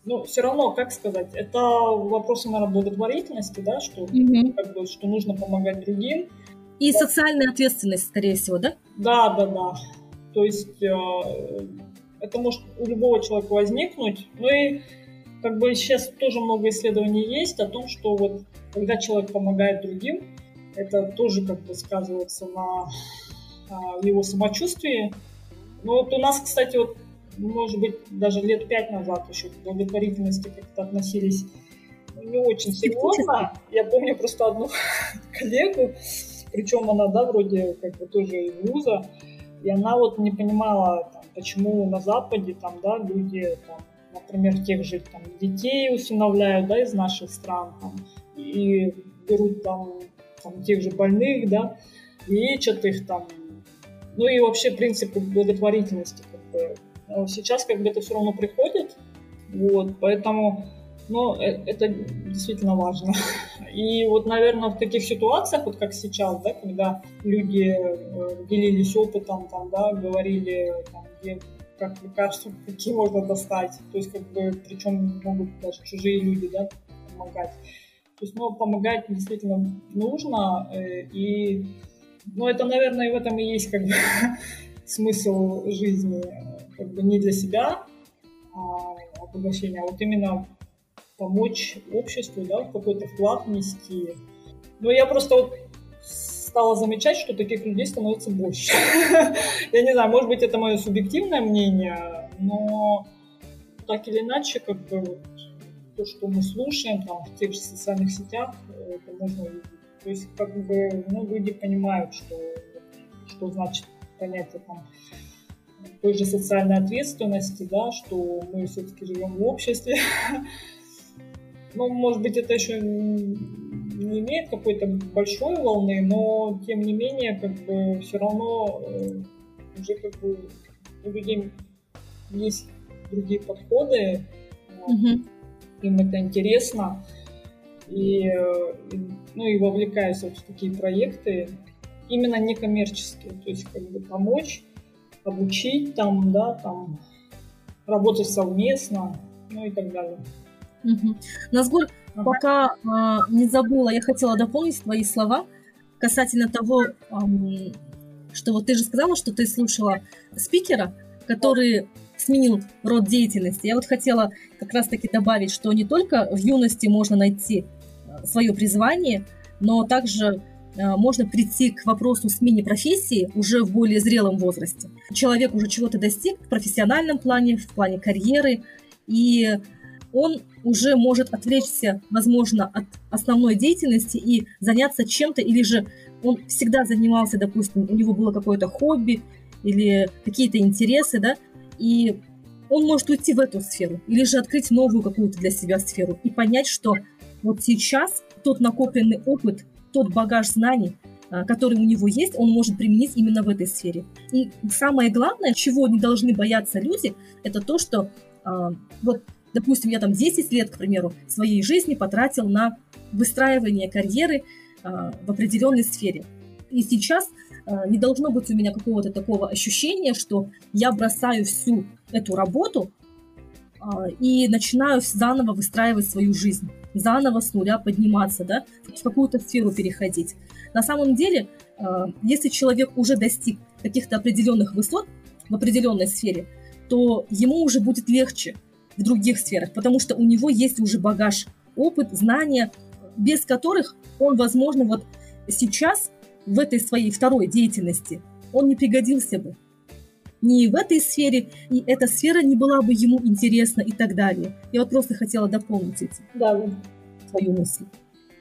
ну, все равно, как сказать, это вопросы, наверное, благотворительности, да, что, угу. как бы, что нужно помогать другим. И да. социальная ответственность, скорее всего, да? Да, да, да. То есть э, это может у любого человека возникнуть. Ну и как бы сейчас тоже много исследований есть о том, что вот когда человек помогает другим, это тоже как бы сказывается на, на его самочувствии. Ну вот у нас, кстати, вот может быть, даже лет пять назад еще к благотворительности как-то относились не очень серьезно. Я помню просто одну [LAUGHS] коллегу, причем она, да, вроде как бы тоже из вуза, и она вот не понимала, там, почему на Западе там, да, люди, там, например, тех же там, детей усыновляют, да, из наших стран, там, и берут там, там тех же больных, да, лечат их там, ну и вообще принципы благотворительности как бы сейчас как бы это все равно приходит, вот, поэтому, ну, э, это действительно важно. [LAUGHS] И вот, наверное, в таких ситуациях, вот как сейчас, да, когда люди э, делились опытом, там, да, говорили, там, где как лекарства, [LAUGHS] какие можно достать. То есть, как бы, причем могут даже чужие люди, да, помогать. То есть, ну, помогать действительно нужно, э, и, ну, это, наверное, в этом и есть, как бы, [LAUGHS] смысл жизни, как бы не для себя, а обогащение, а вот именно помочь обществу, да, какой-то вклад внести. Но я просто вот стала замечать, что таких людей становится больше. [LAUGHS] Я не знаю, может быть, это мое субъективное мнение, но так или иначе, как бы то, что мы слушаем там в тех же социальных сетях, это можно увидеть. То есть, как бы, ну, люди понимают, что, что значит понятие там той же социальной ответственности, да, что мы все-таки живем в обществе. [LAUGHS] Ну, может быть, это еще не имеет какой-то большой волны, но тем не менее, как бы все равно э, уже как бы у людей есть другие подходы, им это интересно, и, э, ну, и вовлекаясь вот в такие проекты, именно некоммерческие, то есть как бы помочь, обучить там, да, там, работать совместно, ну и так далее. Угу. Назгуль, ага. пока э, не забыла, я хотела дополнить твои слова касательно того, э, что вот ты же сказала, что ты слушала спикера, который сменил род деятельности. Я вот хотела как раз-таки добавить, что не только в юности можно найти а, свое призвание, но также можно прийти к вопросу смене профессии уже в более зрелом возрасте. Человек уже чего-то достиг в профессиональном плане, в плане карьеры, и он уже может отвлечься, возможно, от основной деятельности и заняться чем-то, или же он всегда занимался, допустим, у него было какое-то хобби или какие-то интересы, да, и он может уйти в эту сферу, или же открыть новую какую-то для себя сферу и понять, что вот сейчас тот накопленный опыт, тот багаж знаний, а, который у него есть, он может применить именно в этой сфере. И самое главное, чего не должны бояться люди, это то, что а, вот допустим, я там 10 лет, к примеру, своей жизни потратил на выстраивание карьеры э, в определенной сфере. И сейчас не должно быть у меня какого-то такого ощущения, что я бросаю всю эту работу и начинаю заново выстраивать свою жизнь, заново с нуля подниматься, да, в какую-то сферу переходить. На самом деле, э, если человек уже достиг каких-то определенных высот в определенной сфере, то ему уже будет легче в других сферах, потому что у него есть уже багаж, опыт, знания, без которых он, возможно, вот сейчас в этой своей второй деятельности он не пригодился бы ни в этой сфере, и эта сфера не была бы ему интересна и так далее. Я вот просто хотела дополнить эти, да. свою мысль.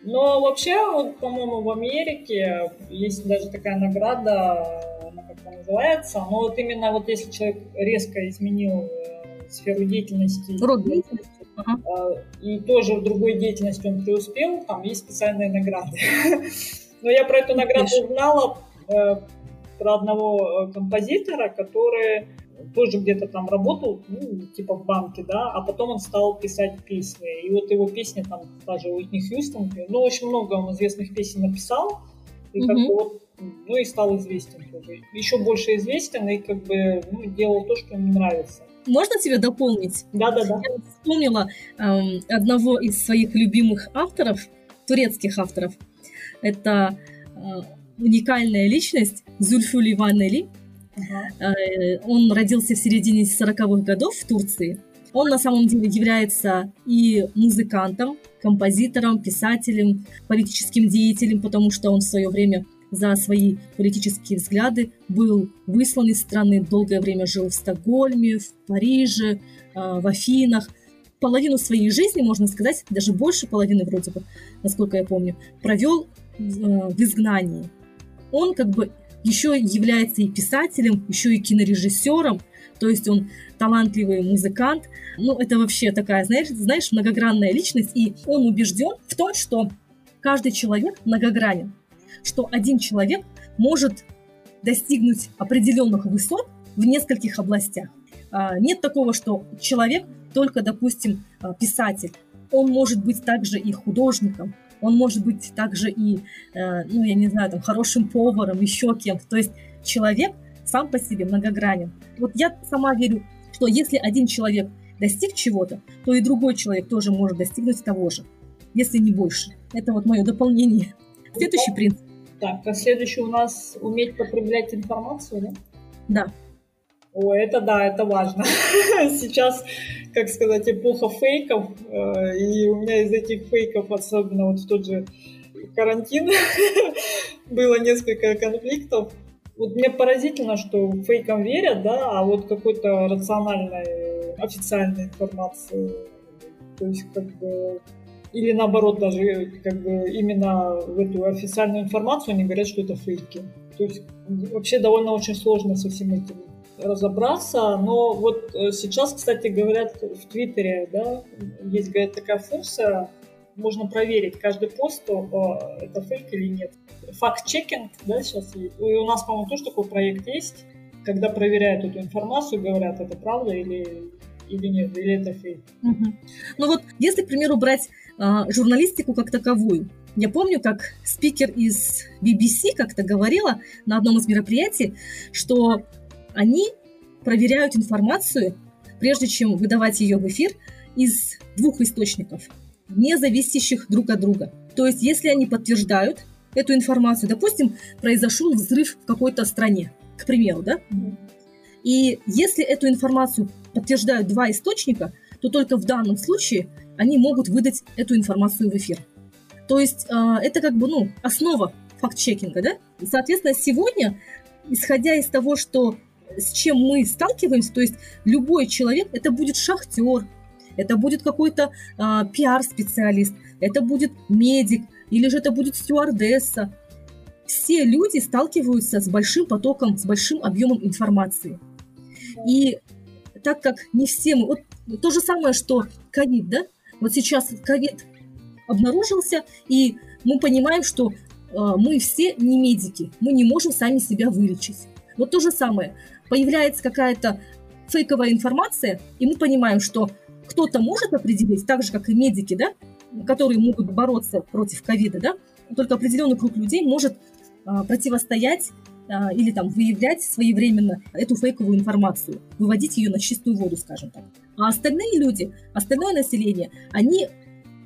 Но вообще, вот, по-моему, в Америке есть даже такая награда, она как-то называется, но вот именно вот если человек резко изменил э, сферу деятельности. Род деятельности. Ага. И тоже в другой деятельности он преуспел, там есть специальные награды. [LAUGHS] Но я про эту награду узнала э, про одного э, композитора, который тоже где-то там работал, ну, типа в банке, да, а потом он стал писать песни. И вот его песни там даже Уитни Хьюстон, ну, очень много он известных песен написал, и mm-hmm. как бы вот, ну, и стал известен тоже. Еще больше известен, и как бы, ну, делал то, что ему нравится. Можно тебя дополнить? Да, да, да. Я вспомнила эм, одного из своих любимых авторов, турецких авторов. Это э, уникальная личность Зульфули Ванели. Uh-huh. Э, он родился в середине 40-х годов в Турции. Он на самом деле является и музыкантом, композитором, писателем, политическим деятелем, потому что он в свое время за свои политические взгляды, был выслан из страны, долгое время жил в Стокгольме, в Париже, а, в Афинах. Половину своей жизни, можно сказать, даже больше половины вроде бы, насколько я помню, провел а, в изгнании. Он как бы еще является и писателем, еще и кинорежиссером, то есть он талантливый музыкант. Ну, это вообще такая, знаешь, знаешь, многогранная личность, и он убежден в том, что каждый человек многогранен что один человек может достигнуть определенных высот в нескольких областях. А, нет такого, что человек только, допустим, а, писатель. Он может быть также и художником, он может быть также и, э, ну, я не знаю, там, хорошим поваром, еще кем-то. То есть человек сам по себе многогранен. Вот я сама верю что если один человек достиг чего-то, то и другой человек тоже может достигнуть того же, если не больше. Это вот мое дополнение. Следующий принцип. Так, а следующий у нас уметь потреблять информацию, да? Да. О, это да, это важно. [LAUGHS] Сейчас, как сказать, эпоха фейков, э, и у меня из этих фейков, особенно вот в тот же карантин, [LAUGHS] было несколько конфликтов. Вот мне поразительно, что фейкам верят, да, а вот какой-то рациональной, официальной информации, то есть как бы или наоборот даже как бы именно в эту официальную информацию они говорят, что это фейки. То есть вообще довольно очень сложно со всем этим разобраться, но вот э, сейчас, кстати, говорят в Твиттере, да, есть, говорят, такая функция, можно проверить каждый пост, это фейк или нет. Факт-чекинг, да, сейчас. И у нас, по-моему, тоже такой проект есть, когда проверяют эту информацию, говорят, это правда или, или нет, или это фейк. Угу. Ну вот, если, к примеру, брать а, журналистику как таковую, я помню, как спикер из BBC как-то говорила на одном из мероприятий, что они проверяют информацию, прежде чем выдавать ее в эфир, из двух источников – не зависящих друг от друга. То есть, если они подтверждают эту информацию, допустим, произошел взрыв в какой-то стране, к примеру, да? И если эту информацию подтверждают два источника, то только в данном случае они могут выдать эту информацию в эфир. То есть э, это как бы ну, основа факт-чекинга, да? Соответственно, сегодня, исходя из того, что с чем мы сталкиваемся, то есть любой человек, это будет шахтер, это будет какой-то а, пиар-специалист, это будет медик, или же это будет стюардесса. Все люди сталкиваются с большим потоком, с большим объемом информации. И так как не все мы... Вот то же самое, что ковид, да? Вот сейчас ковид обнаружился, и мы понимаем, что э, мы все не медики, мы не можем сами себя вылечить. Вот то же самое. Появляется какая-то фейковая информация, и мы понимаем, что кто-то может определить, так же, как и медики, да, которые могут бороться против ковида, да, только определенный круг людей может а, противостоять а, или там выявлять своевременно эту фейковую информацию, выводить ее на чистую воду, скажем так. А остальные люди, остальное население, они,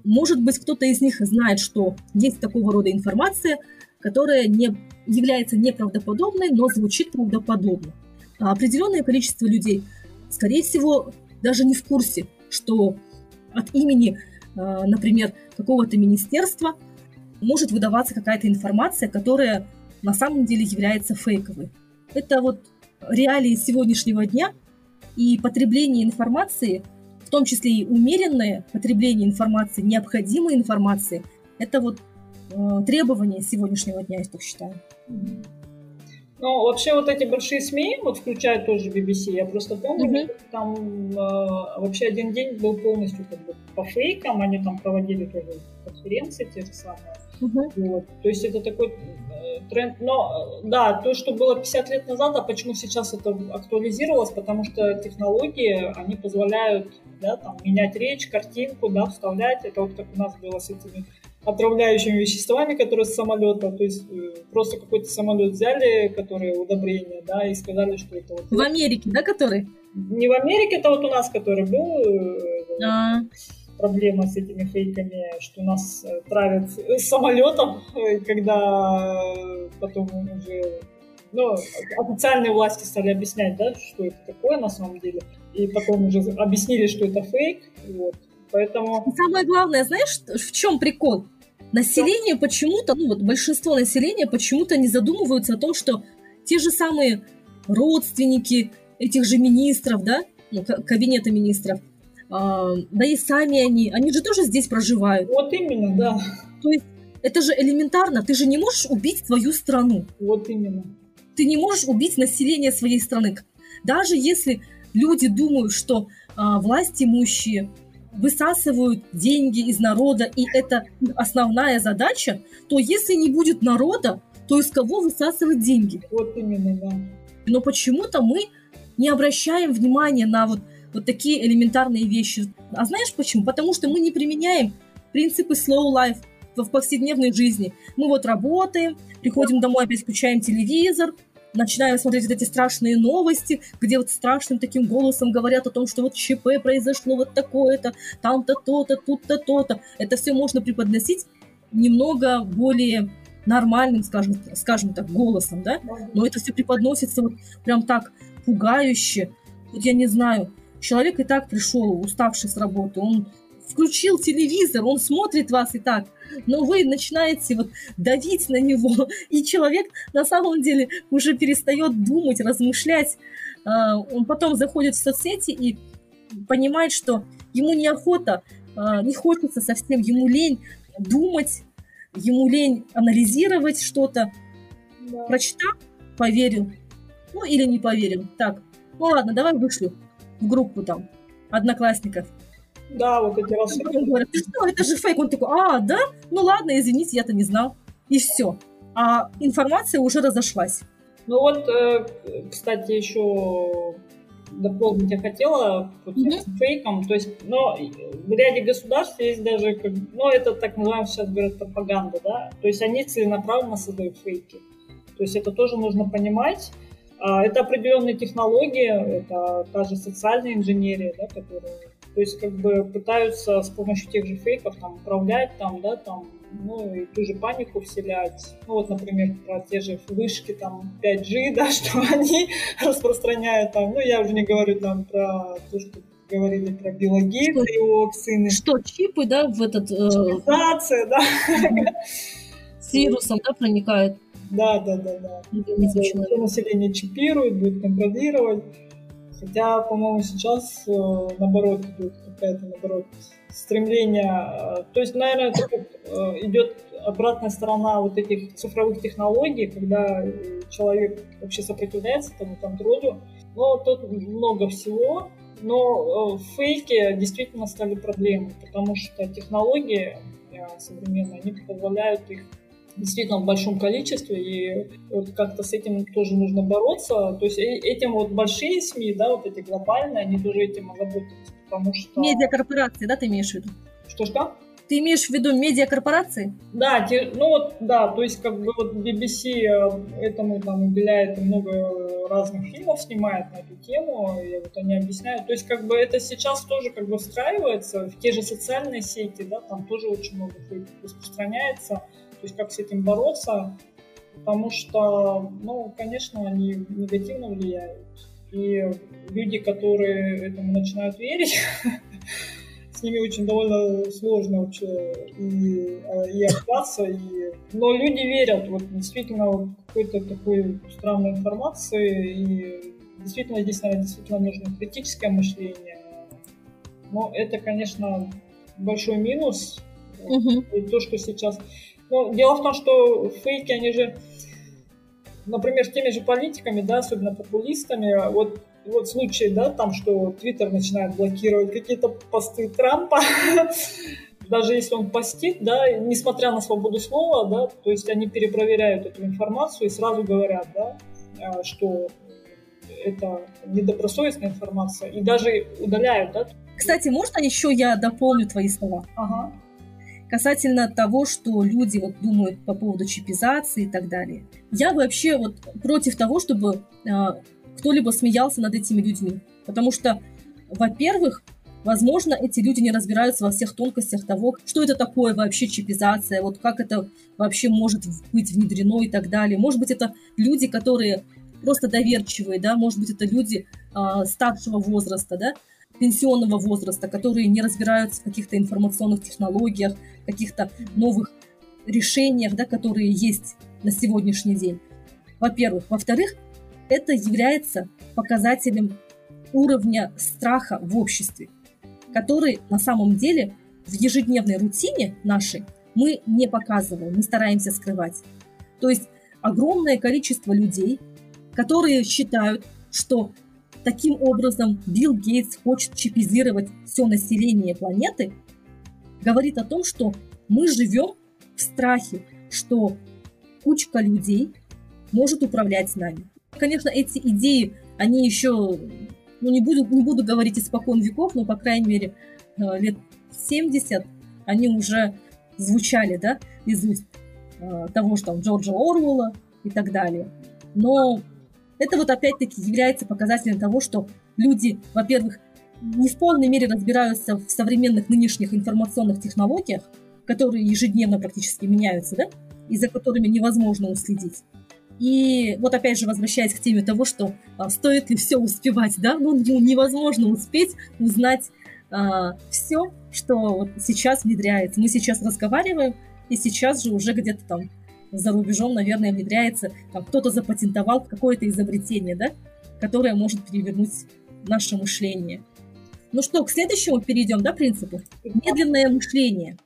может быть, кто-то из них знает, что есть такого рода информация, которая не является неправдоподобной, но звучит правдоподобно. А определенное количество людей, скорее всего, даже не в курсе, что от имени, э, например, какого-то министерства может выдаваться какая-то информация, которая на самом деле является фейковой. Это вот реалии сегодняшнего дня и потребление информации, в том числе и умеренное потребление информации, необходимой информации, это вот э, требования сегодняшнего дня, я так считаю. Ну, вообще вот эти большие СМИ, вот включая тоже BBC, я просто помню, mm-hmm. там э, вообще один день был полностью как бы по фейкам, они там проводили тоже конференции те же самые. Mm-hmm. Вот. То есть это такой э, тренд. Но э, да, то, что было 50 лет назад, а почему сейчас это актуализировалось, потому что технологии, они позволяют да, там, менять речь, картинку, да, вставлять. Это вот как у нас было с этими отравляющими веществами, которые с самолета, то есть э, просто какой-то самолет взяли, которые удобрения, да, и сказали, что это вот... В Америке, да, который? Не в Америке, это вот у нас, который был, э, а. проблема с этими фейками, что нас э, травят самолетом, когда потом уже ну, официальные власти стали объяснять, да, что это такое на самом деле, и потом уже объяснили, что это фейк, вот. Поэтому... Самое главное, знаешь, в чем прикол? Население почему-то, ну вот большинство населения почему-то не задумываются о том, что те же самые родственники этих же министров, да, ну, кабинета министров, а, да и сами они, они же тоже здесь проживают. Вот именно, да. То есть это же элементарно, ты же не можешь убить твою страну. Вот именно. Ты не можешь убить население своей страны. Даже если люди думают, что а, власть имущие высасывают деньги из народа, и это основная задача, то если не будет народа, то из кого высасывать деньги? Вот именно, да. Но почему-то мы не обращаем внимания на вот, вот такие элементарные вещи. А знаешь почему? Потому что мы не применяем принципы slow life в повседневной жизни. Мы вот работаем, приходим домой, опять включаем телевизор, начинаю смотреть вот эти страшные новости, где вот страшным таким голосом говорят о том, что вот ЧП произошло вот такое-то, там-то то-то, тут-то то-то. Это все можно преподносить немного более нормальным, скажем, скажем так, голосом, да? Но это все преподносится вот прям так пугающе. Вот я не знаю, человек и так пришел, уставший с работы, он включил телевизор, он смотрит вас и так, но вы начинаете вот давить на него, [LAUGHS] и человек на самом деле уже перестает думать, размышлять. А, он потом заходит в соцсети и понимает, что ему неохота, а, не хочется совсем, ему лень думать, ему лень анализировать что-то. Да. Прочитал, поверил. Ну или не поверил. Так, ну ладно, давай вышлю в группу там одноклассников. Да, вот эти раз. Он говорит, ты что, это же фейк. Он такой, а, да? Ну ладно, извините, я-то не знал. И все. А информация уже разошлась. Ну вот, э, кстати, еще дополнить я хотела вот, mm-hmm. фейком. То есть, но в ряде государств есть даже, как, ну, это так называемая сейчас говорят пропаганда, да. То есть они целенаправленно создают фейки. То есть это тоже нужно понимать. А, это определенные технологии, это та же социальная инженерия, да, которая то есть как бы пытаются с помощью тех же фейков там управлять, там, да, там, ну и ту же панику вселять. Ну вот, например, про те же вышки там 5G, [LAUGHS] да, что они [LAUGHS] распространяют там, ну я уже не говорю там про то, что говорили про его вакцины. Что, чипы, да, в этот... Э... Чипизация, да. [LAUGHS] С вирусом, да, проникает? Да, да, да, да. Все население чипирует, будет контролировать. Хотя, по-моему, сейчас э, наоборот идет какая-то, наоборот, стремление. Э, то есть, наверное, это э, идет обратная сторона вот этих цифровых технологий, когда человек вообще сопротивляется этому контролю. Но тут много всего. Но фейки действительно стали проблемой, потому что технологии современные, они позволяют их действительно в большом количестве, и вот как-то с этим тоже нужно бороться. То есть этим вот большие СМИ, да, вот эти глобальные, они тоже этим озаботились, потому что... Медиакорпорации, да, ты имеешь в виду? Что-что? Ты имеешь в виду медиакорпорации? Да, те, ну вот, да, то есть как бы вот BBC э, этому там уделяет много разных фильмов, снимает на эту тему, и вот они объясняют. То есть как бы это сейчас тоже как бы встраивается в те же социальные сети, да, там тоже очень много распространяется. То есть как с этим бороться, потому что, ну, конечно, они негативно влияют. И люди, которые этому начинают верить, [LAUGHS] с ними очень довольно сложно вообще и, а, и общаться. И... Но люди верят вот действительно какой-то такой странной информации. И действительно здесь, наверное, действительно нужно критическое мышление. Но это, конечно, большой минус. Угу. И то, что сейчас ну, дело в том, что фейки, они же, например, с теми же политиками, да, особенно популистами, вот вот случай, да, там, что Твиттер начинает блокировать какие-то посты Трампа, [LAUGHS] даже если он постит, да, несмотря на свободу слова, да, то есть они перепроверяют эту информацию и сразу говорят, да, а, что это недобросовестная информация, и даже удаляют, да. Кстати, можно еще я дополню твои слова? Ага касательно того, что люди вот думают по поводу чипизации и так далее. Я вообще вот против того, чтобы э, кто-либо смеялся над этими людьми. Потому что, во-первых, возможно, эти люди не разбираются во всех тонкостях того, что это такое вообще чипизация, вот как это вообще может быть внедрено и так далее. Может быть, это люди, которые просто доверчивые, да, может быть, это люди э, старшего возраста, да, пенсионного возраста, которые не разбираются в каких-то информационных технологиях, каких-то новых решениях, да, которые есть на сегодняшний день. Во-первых. Во-вторых, это является показателем уровня страха в обществе, который на самом деле в ежедневной рутине нашей мы не показываем, мы стараемся скрывать. То есть огромное количество людей, которые считают, что таким образом Билл Гейтс хочет чипизировать все население планеты, говорит о том, что мы живем в страхе, что кучка людей может управлять нами. Конечно, эти идеи, они еще, ну не буду, не буду говорить испокон веков, но, по крайней мере, э, лет 70 они уже звучали, да, из уст э, того, что там Джорджа Орвелла и так далее. Но Это вот опять-таки является показателем того, что люди, во-первых, не в полной мере разбираются в современных нынешних информационных технологиях, которые ежедневно практически меняются, да, и за которыми невозможно уследить. И вот опять же, возвращаясь к теме того, что а, стоит ли все успевать, да, ну невозможно успеть узнать а, все, что вот сейчас внедряется. Мы сейчас разговариваем, и сейчас же уже где-то там за рубежом, наверное, внедряется, там кто-то запатентовал какое-то изобретение, да, которое может перевернуть наше мышление. Ну что, к следующему перейдем, да, принципу? Медленное мышление.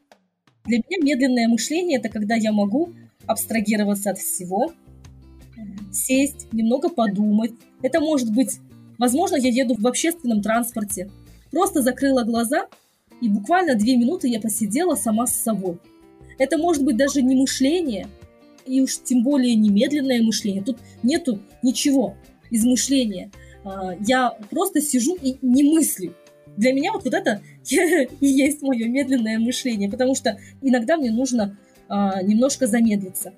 Для меня медленное мышление – это когда я могу абстрагироваться от всего, сесть, немного подумать. Это может быть, возможно, я еду в общественном транспорте, просто закрыла глаза, и буквально две минуты я посидела сама с собой. Это может быть даже не мышление, и уж тем более не медленное мышление. Тут нету ничего из мышления. А, я просто сижу и не мыслю. Для меня вот, вот это [LAUGHS] и есть мое медленное мышление, потому что иногда мне нужно а, немножко замедлиться,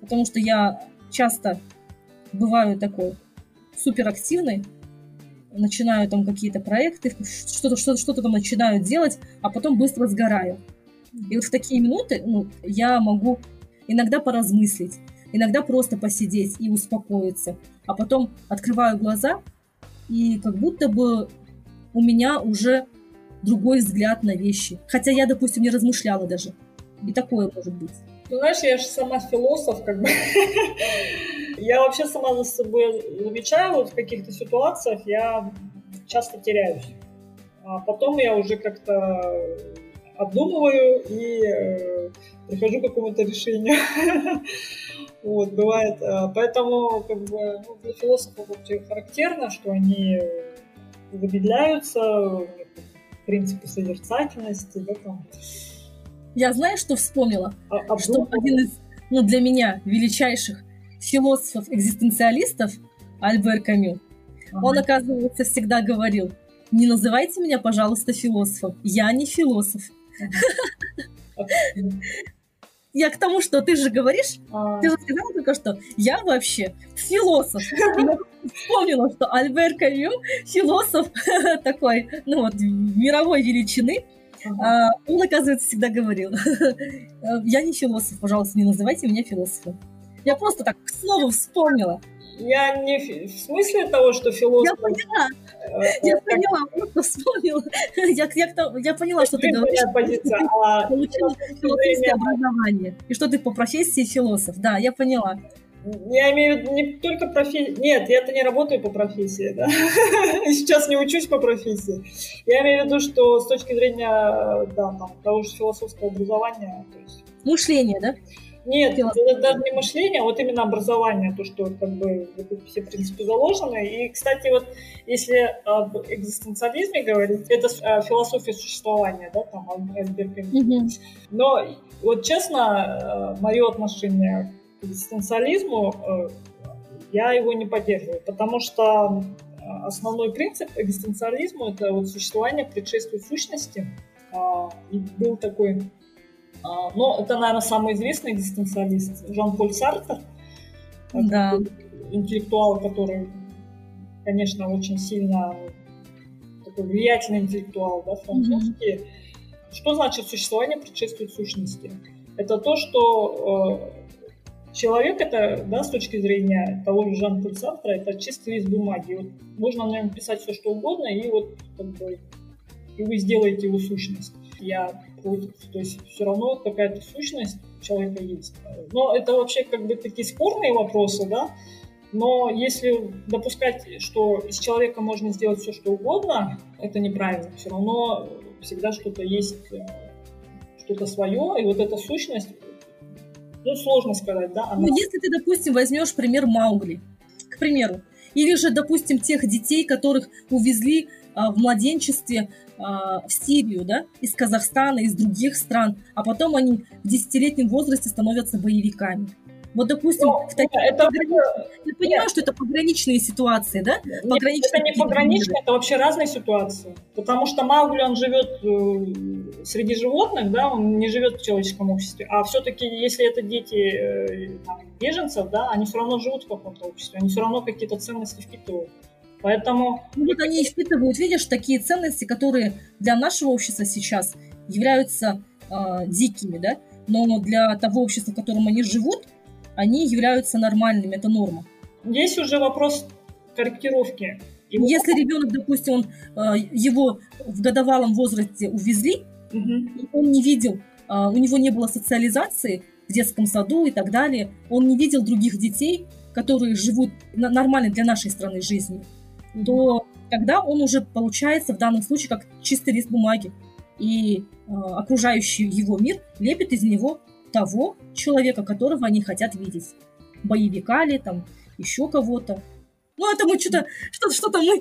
потому что я часто бываю такой суперактивной, начинаю там какие-то проекты, что-то что что там начинаю делать, а потом быстро сгораю. И вот в такие минуты ну, я могу иногда поразмыслить, иногда просто посидеть и успокоиться, а потом открываю глаза, и как будто бы у меня уже другой взгляд на вещи. Хотя я, допустим, не размышляла даже. И такое может быть. Ну, знаешь, я же сама философ, как бы. [LAUGHS] я вообще сама за собой замечаю, вот в каких-то ситуациях я часто теряюсь. А потом я уже как-то обдумываю и э, прихожу к какому-то решению. [LAUGHS] вот, бывает. Э, поэтому, как бы, ну, для философов вообще характерно, что они замедляются, принципы созерцательности, да, там. Я знаю, что вспомнила, а, что один из, ну, для меня величайших философов-экзистенциалистов Альбер Камю, ага. он, оказывается, всегда говорил, не называйте меня, пожалуйста, философом. Я не философ. [LAUGHS] Я к тому, что ты же говоришь, а... ты же сказала только что, я вообще философ. [LAUGHS] Вспомнила, что Альбер Камю философ [LAUGHS] такой, ну вот, мировой величины. Ага. А, он, оказывается, всегда говорил, я не философ, пожалуйста, не называйте меня философом. Я просто так к слову вспомнила. Я не в смысле того, что философ... Я поняла. Э, я поняла, просто вспомнила. [LAUGHS] Я, я, я поняла, что ты говоришь. Позиция, а получила философское образование. И что ты по профессии философ. Да, я поняла. Я имею в виду не только профессию. Нет, я-то не работаю по профессии, да. [LAUGHS] Сейчас не учусь по профессии. Я имею в виду, что с точки зрения да, там, того же философского образования. То есть... Мышление, да? Нет, это даже не мышление, а вот именно образование, то, что как бы все принципы заложены. И, кстати, вот если об экзистенциализме говорить, это а, философия существования, да, там Альберт mm-hmm. Но вот честно, э, мое отношение к экзистенциализму, э, я его не поддерживаю, потому что э, основной принцип экзистенциализма это вот существование предшествует сущности. А, и был такой но это, наверное, самый известный экзистенциалист Жан-Поль Сартер. Да. Интеллектуал, который, конечно, очень сильно такой влиятельный интеллектуал, да, французский. Mm-hmm. Что значит существование предшествует сущности? Это то, что э, человек это, да, с точки зрения того же Жан-Поль Сартра, это чистый лист бумаги. Вот можно на нем писать все, что угодно, и вот как бы и вы сделаете его сущность. Я против. То есть все равно какая-то сущность человека есть. Но это вообще как бы такие спорные вопросы, да, но если допускать, что из человека можно сделать все, что угодно, это неправильно. Все равно всегда что-то есть, э, что-то свое, и вот эта сущность, ну, сложно сказать, да? Она... Ну, если ты, допустим, возьмешь пример Маугли, к примеру, или же, допустим, тех детей, которых увезли а, в младенчестве в Сирию, да, из Казахстана, из других стран, а потом они в десятилетнем возрасте становятся боевиками. Вот, допустим, Ну, в таких это- пограничных- я понимаю, что это пограничные ситуации, да? Нет, Пограничные это не пограничные, это вообще разные ситуации. Потому что Маугли, он живет э, среди животных, да, он не живет в человеческом обществе. А все-таки, если это дети э, там, беженцев, да, они все равно живут в каком-то обществе, они все равно какие-то ценности впитывают. Поэтому Ну, вот они и впитывают, видишь, такие ценности, которые для нашего общества сейчас являются а, дикими, да, но для того общества, в котором они живут, они являются нормальными, это норма. здесь уже вопрос корректировки. Вот- Если ребенок, допустим, он, а, его в годовалом возрасте увезли, и он не видел, а, у него не было социализации в детском саду и так далее, он не видел других детей, которые живут нормальной для нашей страны жизнью, то тогда он уже получается в данном случае как чистый лист бумаги. И э, окружающий его мир лепит из него того человека, которого они хотят видеть. Боевика ли, там, еще кого-то. Ну, это мы что-то, что-то, что-то мы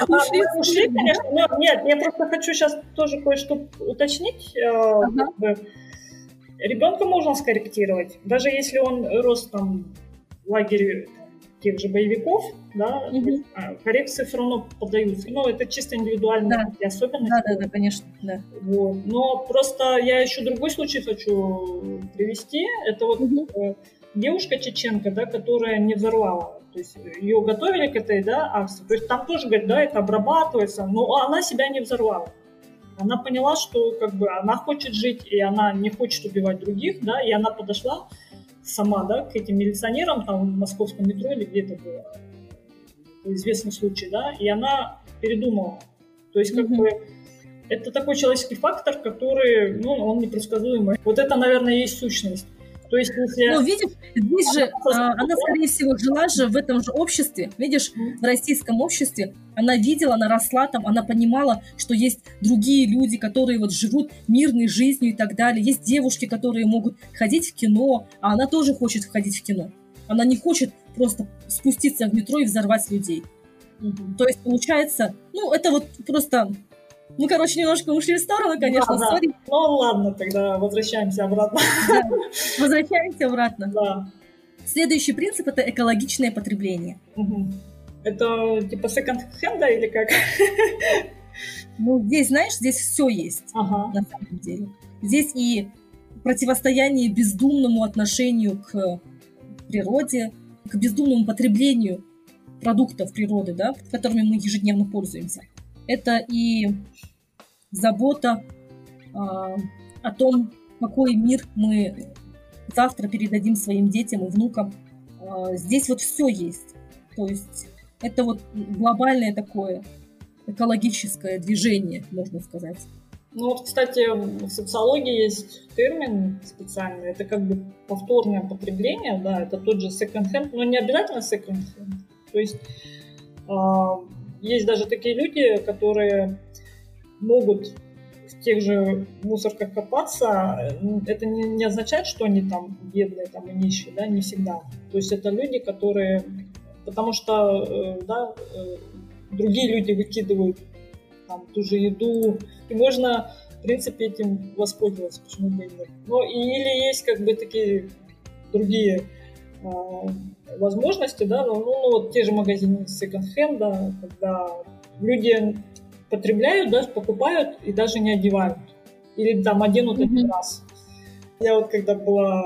А, ушли. мы ушли, конечно. но нет, я просто хочу сейчас тоже кое-что уточнить. Э, бы, Ребенка можно скорректировать, даже если он рос там в лагере тех же боевиков, да, а, коррекции все равно поддаются. Ну, это чисто индивидуальные Да. особенности. Да, да, да, конечно, да. Вот. Но просто я еще другой случай хочу привести. Это вот э, девушка чеченка, да, которая не взорвала. То есть ее готовили к этой да, акции. То есть там тоже, говорят, да, это обрабатывается, но она себя не взорвала. Она поняла, что как бы она хочет жить, и она не хочет убивать других, да, и она подошла сама, да, к этим милиционерам там в московском метро или где-то было Это известный случай, да, и она передумала. То есть как бы это такой человеческий фактор, который, ну, он непредсказуемый. Вот это, наверное, и есть сущность. То есть если... Ну, видишь, здесь же Она а, она, скорее всего, жила же в этом же обществе. Видишь, в российском обществе она видела, она росла там, она понимала, что есть другие люди, которые вот живут мирной жизнью и так далее. Есть девушки, которые могут ходить в кино, а она тоже хочет ходить в кино. Она не хочет просто спуститься в метро и взорвать людей. Мгм. То есть, получается, ну, это вот просто... Ну, короче, немножко ушли в сторону, конечно, Да, да. Ну ладно, тогда возвращаемся обратно. Да. Возвращаемся обратно. Да. Следующий принцип – это экологичное потребление. Мгм. Это типа секонд-хенда или как? Ну, здесь, знаешь, здесь все есть Ага. на самом деле. Здесь и противостояние бездумному отношению к природе, к бездумному потреблению продуктов природы, да, которыми мы ежедневно пользуемся. Это и забота а, о том, какой мир мы завтра передадим своим детям и внукам. А, здесь вот все есть. То есть это вот глобальное такое экологическое движение, можно сказать. Ну вот, кстати, в социологии есть термин специальный, это как бы повторное потребление, да, это тот же second-hand, но не обязательно second-hand. То есть а, есть даже такие люди, которые могут в тех же мусорках копаться, это не, не означает, что они там бедные там, и нищие, да, не всегда. То есть это люди, которые... Потому что э, да, э, другие люди выкидывают там, ту же еду, и можно, в принципе, этим воспользоваться, почему бы и нет. И, или есть как бы такие другие возможности, да, ну, ну, вот те же магазины секонд-хенда, когда люди потребляют, да, покупают и даже не одевают. Или там оденут Мгм. один раз. Я вот когда была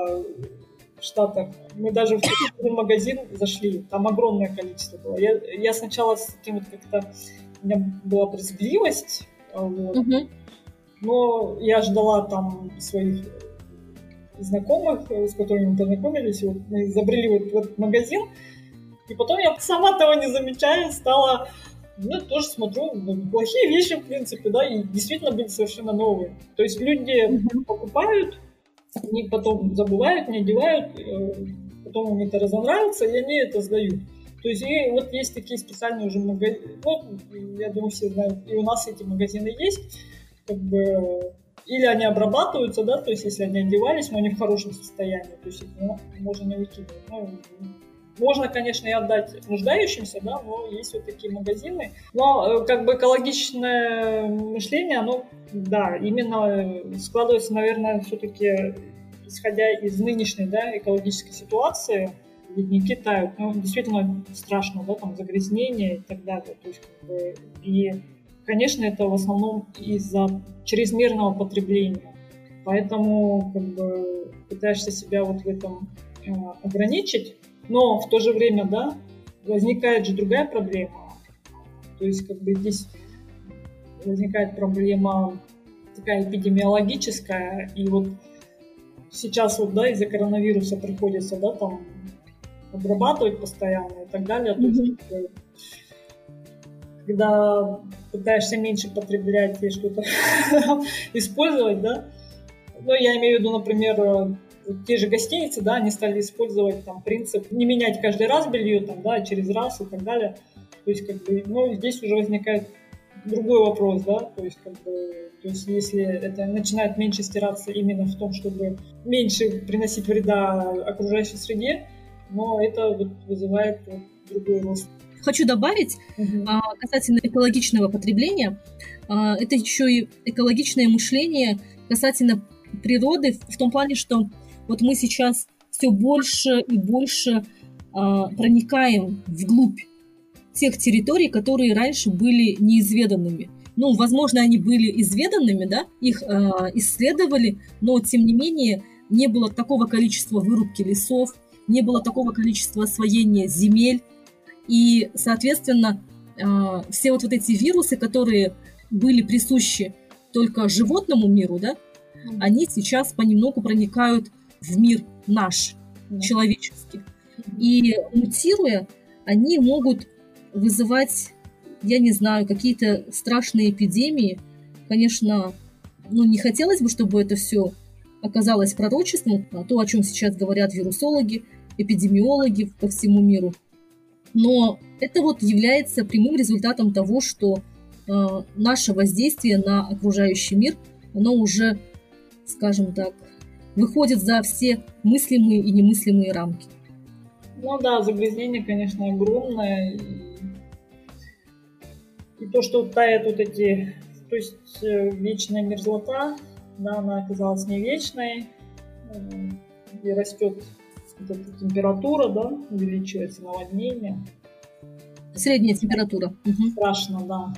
в Штатах, мы даже в магазин зашли, там огромное количество было. Я, я сначала с таким вот как-то, у меня была брезгливость, а, вот, но я ждала там своих знакомых, э, с которыми мы познакомились, вот мы забрели вот этот магазин, и потом я сама того не замечая стала, ну, тоже смотрю, ну, плохие вещи, в принципе, да, и действительно были совершенно новые. То есть люди покупают, они потом забывают, не одевают, э, потом им это разонравится, и они это сдают. То есть и вот есть такие специальные уже магазины, вот, я думаю, все знают, и у нас эти магазины есть, как бы, или они обрабатываются, да, то есть если они одевались, но они в хорошем состоянии, то есть их можно не выкидывать. Ну, можно, конечно, и отдать нуждающимся, да, но есть вот такие магазины. Но э, как бы экологичное мышление, оно, да, именно складывается, наверное, все-таки исходя из нынешней да, экологической ситуации, ледники тают. Ну, действительно страшно, да, там загрязнение и так далее. То есть, как бы, и, конечно, это в основном из-за чрезмерного потребления. Поэтому как бы, пытаешься себя вот в этом э, ограничить, но в то же время, да, возникает же другая проблема. То есть, как бы здесь возникает проблема такая эпидемиологическая, и вот сейчас вот, да, из-за коронавируса приходится, да, там обрабатывать постоянно и так далее. Mm-hmm. То есть, когда пытаешься меньше потреблять и что-то [LAUGHS] использовать, да, ну, я имею в виду, например, э, те же гостиницы, да, они стали использовать там принцип не менять каждый раз белье, там, да, через раз и так далее. То есть, как бы, ну, здесь уже возникает другой вопрос, да, то есть, как бы, то есть, если это начинает меньше стираться именно в том, чтобы меньше приносить вреда окружающей среде, но это вот вызывает вот другой рост. Хочу добавить угу. а, касательно экологичного потребления, а, это еще и экологичное мышление касательно природы в том плане, что вот мы сейчас все больше и больше а, проникаем вглубь тех территорий, которые раньше были неизведанными. Ну, возможно, они были изведанными, да, их э, исследовали, но тем не менее не было такого количества вырубки лесов, не было такого количества освоения земель, и, соответственно, э, все вот, вот эти вирусы, которые были присущи только животному миру, да, они сейчас понемногу проникают в мир наш, человеческий. И мутируя, они могут вызывать, я не знаю, какие-то страшные эпидемии. Конечно, ну, не хотелось бы, чтобы это все оказалось пророчеством, а то, о чем сейчас говорят вирусологи, эпидемиологи по всему миру. Но это вот является прямым результатом того, что э, наше воздействие на окружающий мир, оно уже, скажем так, выходит за все мыслимые и немыслимые рамки. Ну да, загрязнение, конечно, огромное. И, то, что тает вот эти... То есть э, вечная мерзлота, да, она оказалась не вечной, э, и растет вот температура, да, увеличивается наводнение. Средняя температура. Угу. Страшно, да.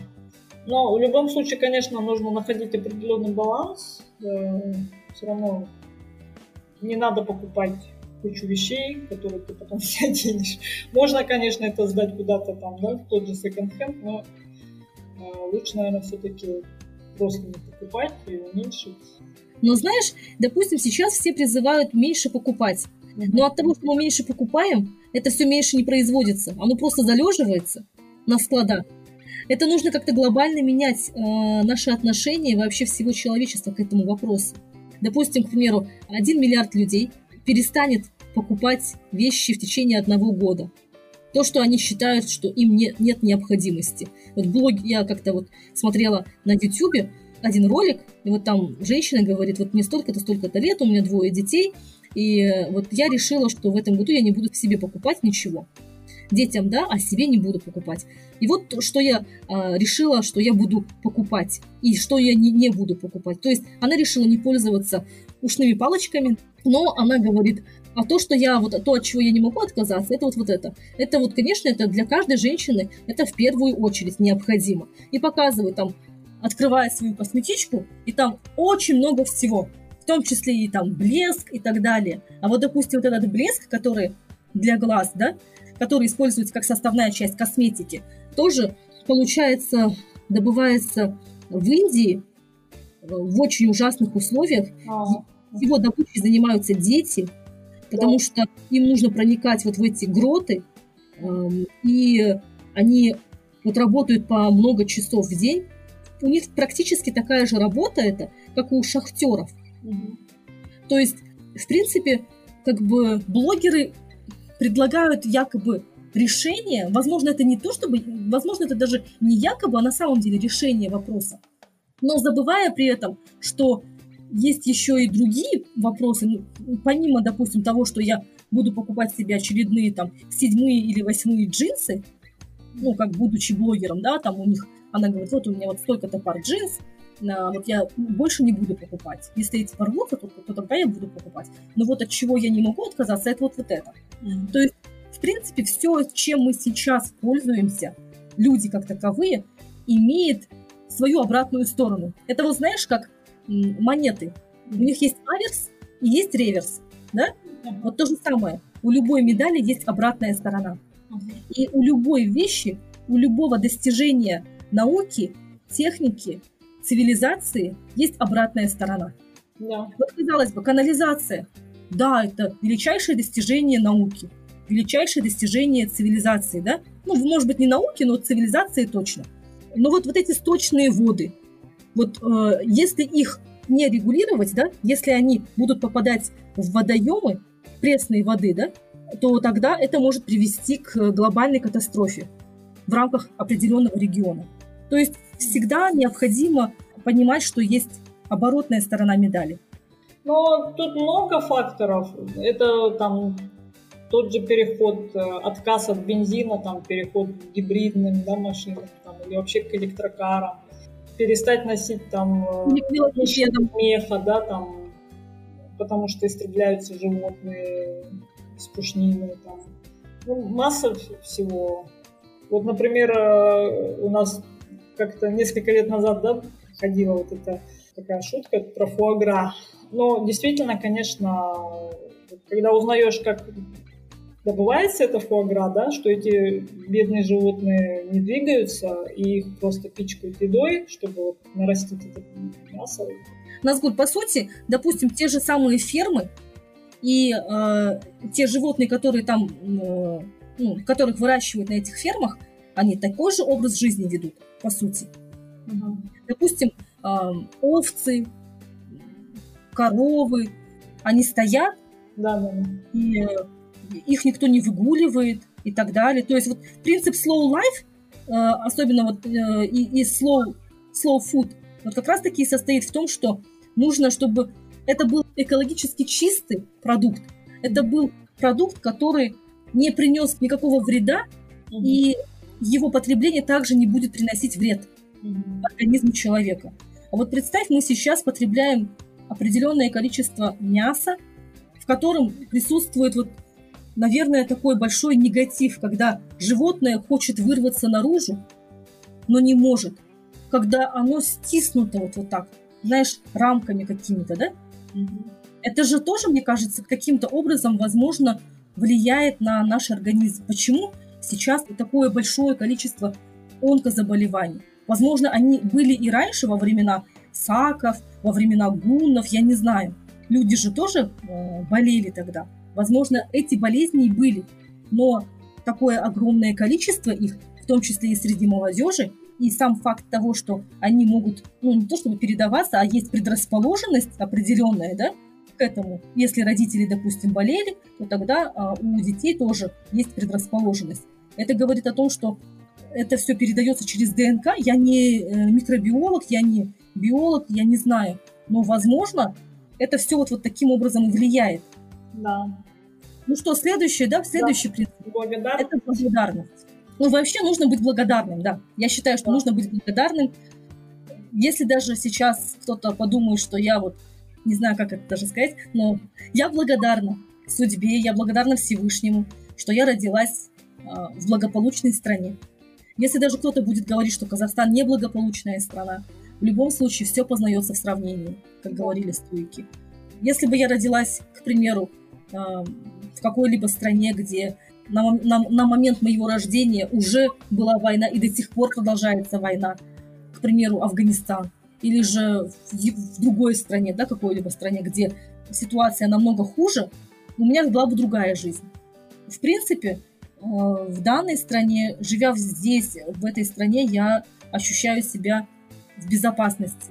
Но в любом случае, конечно, нужно находить определенный баланс. Э, все равно не надо покупать кучу вещей, которые ты потом все [LAUGHS] оденешь. Можно, конечно, это сдать куда-то там, да, в тот же секонд-хенд, но э, лучше, наверное, все-таки просто не покупать и уменьшить. Но знаешь, допустим, сейчас все призывают меньше покупать. Но от того, что мы меньше покупаем, это все меньше не производится. Оно просто залеживается на складах. Это нужно как-то глобально менять э, наши отношения вообще всего человечества к этому вопросу. Допустим, к примеру, 1 миллиард людей перестанет покупать вещи в течение одного года. То, что они считают, что им не, нет необходимости. Вот блог, я как-то вот смотрела на YouTube один ролик, и вот там женщина говорит, вот мне столько-то, столько-то лет, у меня двое детей, и вот я решила, что в этом году я не буду себе покупать ничего. Детям, да, а себе не буду покупать. И вот что я э, решила, что я буду покупать, и что я не, не буду покупать. То есть она решила не пользоваться ушными палочками, но она говорит, а то, что я, вот то, от чего я не могу отказаться, это вот, вот это. Это вот, конечно, это для каждой женщины, это в первую очередь необходимо. И показывает там, открывая свою косметичку, и там очень много всего. В том числе и там блеск и так далее. А вот, допустим, вот этот блеск, который для глаз, да, который используется как составная часть косметики, тоже, получается, добывается в Индии в очень ужасных условиях. Его добычей занимаются дети, потому что им нужно проникать вот в эти гроты, эм, и они вот работают по много часов в день. У них практически такая же работа это, как у шахтеров. То есть, в принципе, как бы блогеры предлагают якобы решение, возможно, это не то, чтобы, возможно, это даже не якобы, а на самом деле решение вопроса, но забывая при этом, что есть еще и другие вопросы, ну, помимо, допустим, того, что я буду покупать себе очередные там седьмые или восьмые джинсы, ну, как будучи блогером, да, там у них, она говорит, вот у меня вот столько-то пар джинс, вот я больше не буду покупать. Если эти порвутся, то, то тогда я буду покупать. Но вот от чего я не могу отказаться, это вот, вот это. Mm-hmm. То есть, в принципе, все, чем мы сейчас пользуемся, люди как таковые, имеет свою обратную сторону. Это вот знаешь, как монеты. У них есть аверс и есть реверс. Да? Mm-hmm. Вот то же самое. У любой медали есть обратная сторона. Mm-hmm. И у любой вещи, у любого достижения науки, техники, цивилизации есть обратная сторона. Да. Вот, казалось бы, канализация. Да, это величайшее достижение науки, величайшее достижение цивилизации, да? Ну, может быть, не науки, но цивилизации точно. Но вот, вот эти сточные воды, вот э, если их не регулировать, да, если они будут попадать в водоемы пресной воды, да, то тогда это может привести к глобальной катастрофе в рамках определенного региона. То есть всегда необходимо понимать, что есть оборотная сторона медали. Но тут много факторов. Это там тот же переход, э, отказ от бензина, там, переход к гибридным да, машинам там, или вообще к электрокарам, перестать носить там э, меха, да, там, потому что истребляются животные с пушнины, там. Ну, масса всего. Вот, например, э, у нас как-то несколько лет назад, да, ходила вот эта такая шутка про фуагра. Но действительно, конечно, когда узнаешь, как добывается это фуагра, да, что эти бедные животные не двигаются, и их просто пичкают едой, чтобы вот нарастить это мясо. Назгуль, по сути, допустим, те же самые фермы и э, те животные, которые там, э, ну, которых выращивают на этих фермах, они такой же образ жизни ведут, по сути. Угу. Допустим, э, овцы, коровы, они стоят, да, да. и их никто не выгуливает и так далее. То есть вот принцип slow life, э, особенно вот э, и, и slow, slow food, вот как раз таки состоит в том, что нужно, чтобы это был экологически чистый продукт, это был продукт, который не принес никакого вреда, mm-hmm. и его потребление также не будет приносить вред mm-hmm. организму человека. А вот представь, мы сейчас потребляем определенное количество мяса, в котором присутствует вот наверное, такой большой негатив, когда животное хочет вырваться наружу, но не может. Когда оно стиснуто вот, вот так, знаешь, рамками какими-то, да? Это же тоже, мне кажется, каким-то образом, возможно, влияет на наш организм. Почему сейчас такое большое количество онкозаболеваний? Возможно, они были и раньше, во времена саков, во времена гуннов, я не знаю. Люди же тоже э, болели тогда. Возможно, эти болезни и были, но такое огромное количество их, в том числе и среди молодежи, и сам факт того, что они могут, ну, не то чтобы передаваться, а есть предрасположенность определенная, да, к этому. Если родители, допустим, болели, то тогда а, у детей тоже есть предрасположенность. Это говорит о том, что это все передается через ДНК. Я не э, микробиолог, я не биолог, я не знаю. Но, возможно, это все вот, вот таким образом и влияет. Да. Ну что, следующий, да, следующий да. принцип. Благодарность. Это благодарность. Ну, вообще нужно быть благодарным, да. Я считаю, что да. нужно быть благодарным. Если даже сейчас кто-то подумает, что я вот, не знаю, как это даже сказать, но я благодарна судьбе, я благодарна Всевышнему, что я родилась э, в благополучной стране. Если даже кто-то будет говорить, что Казахстан неблагополучная страна, в любом случае все познается в сравнении, как говорили стойки. Если бы я родилась, к примеру, в какой-либо стране, где на, на, на момент моего рождения уже была война и до сих пор продолжается война, к примеру, Афганистан, или же в, в другой стране, да, какой-либо стране, где ситуация намного хуже, у меня была бы другая жизнь. В принципе, э, в данной стране, живя здесь, в этой стране, я ощущаю себя в безопасности.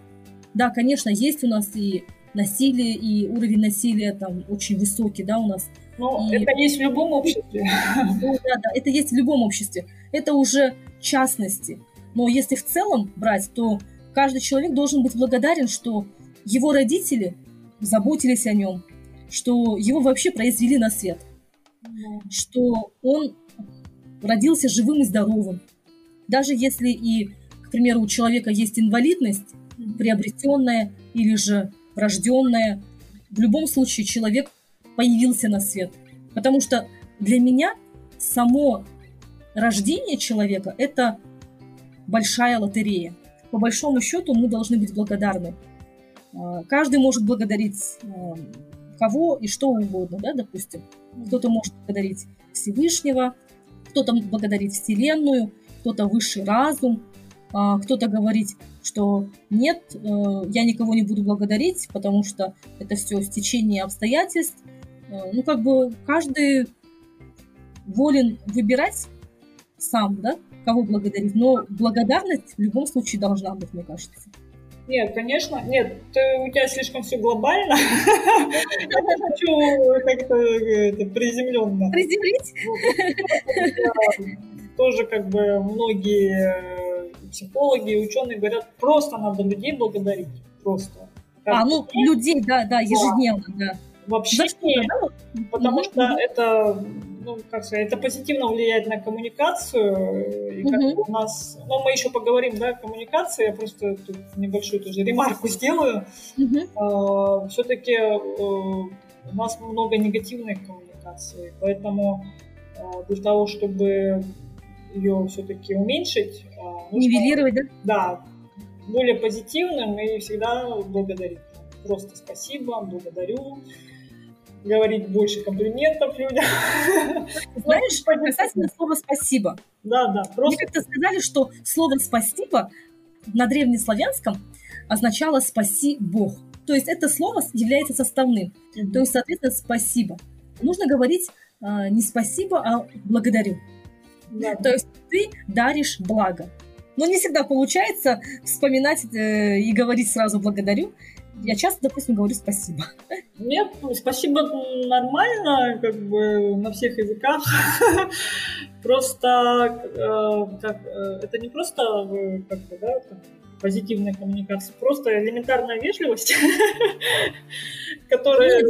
Да, конечно, есть у нас и насилие, и уровень насилия там очень высокий, да, у нас. Ну, и... это есть в любом обществе. Ну, да, да, это есть в любом обществе. Это уже частности. Но если в целом брать, то каждый человек должен быть благодарен, что его родители заботились о нем, что его вообще произвели на свет, mm. что он родился живым и здоровым. Даже если и, к примеру, у человека есть инвалидность, приобретенное или же врожденное. В любом случае человек появился на свет. Потому что для меня само рождение человека – это большая лотерея. По большому счету мы должны быть благодарны. А, каждый может благодарить а, кого и что угодно, да, допустим. Кто-то может благодарить Всевышнего, кто-то благодарит Вселенную, кто-то высший разум, а, кто-то говорит, что нет, э, я никого не буду благодарить, потому что это все стечение обстоятельств. Ну, как бы каждый волен выбирать сам, да, кого благодарить, но благодарность в любом случае должна быть, мне кажется. Нет, конечно, нет, ты, у тебя слишком все глобально. Я хочу как-то приземленно. Приземлить? Тоже как бы многие психологи и ученые говорят, просто надо людей благодарить. Просто. А, ну, людей, да, да, ежедневно, да. Вообще, потому что это ну, как сказать, это позитивно влияет на коммуникацию. И как mm-hmm. у нас, ну, мы еще поговорим, да, коммуникации, я просто тут небольшую тоже ремарку [LAUGHS] сделаю. Mm-hmm. А, все-таки э, у нас много негативной коммуникации, поэтому а, для того, чтобы ее все-таки уменьшить, а, нужно, нивелировать, да? Да, более позитивным и всегда благодарить. Просто спасибо, благодарю говорить больше комплиментов людям. [LAUGHS] Знаешь, касательно слова «спасибо». Да, да. Просто... Мне как-то сказали, что слово «спасибо» на древнеславянском означало «спаси Бог». То есть это слово является составным. Mm-hmm. То есть, соответственно, «спасибо». Нужно говорить а, не «спасибо», а «благодарю». Да. То есть ты даришь благо. Но не всегда получается вспоминать э, и говорить сразу «благодарю» я часто, допустим, говорю спасибо. Нет, спасибо нормально, как бы на всех языках. [LAUGHS] Просто э, как, э, это не просто э, как бы, да, позитивная коммуникация, просто элементарная вежливость, [LAUGHS] которая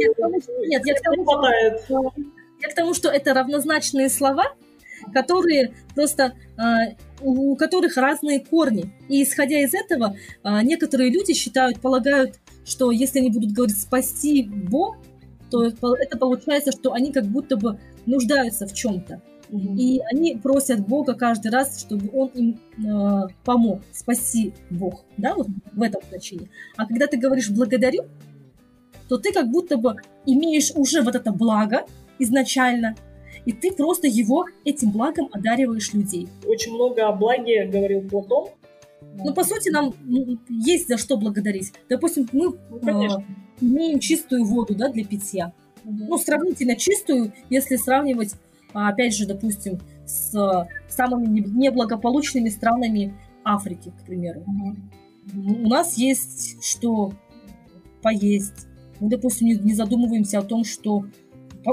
тому, хватает. Я к тому, что это равнозначные слова, которые просто у которых разные корни. И исходя из этого, некоторые люди считают, полагают что если они будут говорить «спасибо», то это получается, что они как будто бы нуждаются в чем-то. Mm-hmm. И они просят Бога каждый раз, чтобы Он им э, помог. Спаси Бог, да, вот в этом значении. А когда ты говоришь «благодарю», то ты как будто бы имеешь уже вот это благо изначально, и ты просто его этим благом одариваешь людей. Очень много о благе говорил Платон, ну, по сути, нам есть за что благодарить. Допустим, мы ну, э, имеем чистую воду да, для питья. Угу. Ну, сравнительно чистую, если сравнивать, а, опять же, допустим, с самыми неблагополучными странами Африки, к примеру. Угу. У нас есть что поесть. Мы, допустим, не задумываемся о том, что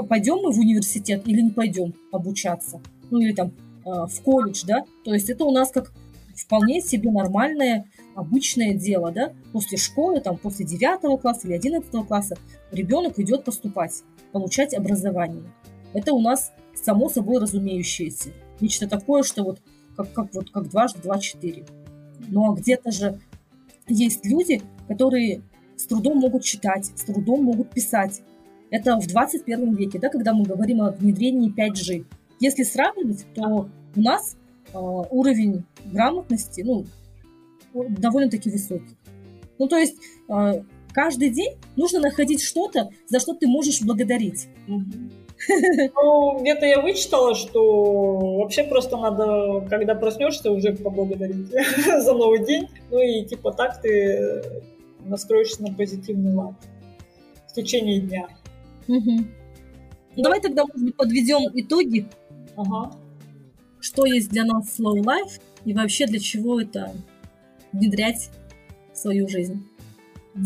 пойдем мы в университет или не пойдем обучаться. Ну, или там э, в колледж, да. То есть это у нас как вполне себе нормальное, обычное дело, да, после школы, там, после 9 класса или 11 класса ребенок идет поступать, получать образование. Это у нас само собой разумеющееся. Нечто такое, что вот как, как, вот, как дважды два четыре. Ну а где-то же есть люди, которые с трудом могут читать, с трудом могут писать. Это в 21 веке, да, когда мы говорим о внедрении 5G. Если сравнивать, то у нас уровень грамотности, ну, довольно-таки высокий. Ну, то есть э, каждый день нужно находить что-то, за что ты можешь благодарить. Ну, где-то я вычитала, что вообще просто надо, когда проснешься, уже поблагодарить [LAUGHS] за новый день. Ну и типа так ты настроишься на позитивный лад в течение дня. Угу. Ну, давай тогда, может быть, подведем итоги. Ага. Что есть для нас slow life и вообще для чего это внедрять в свою жизнь.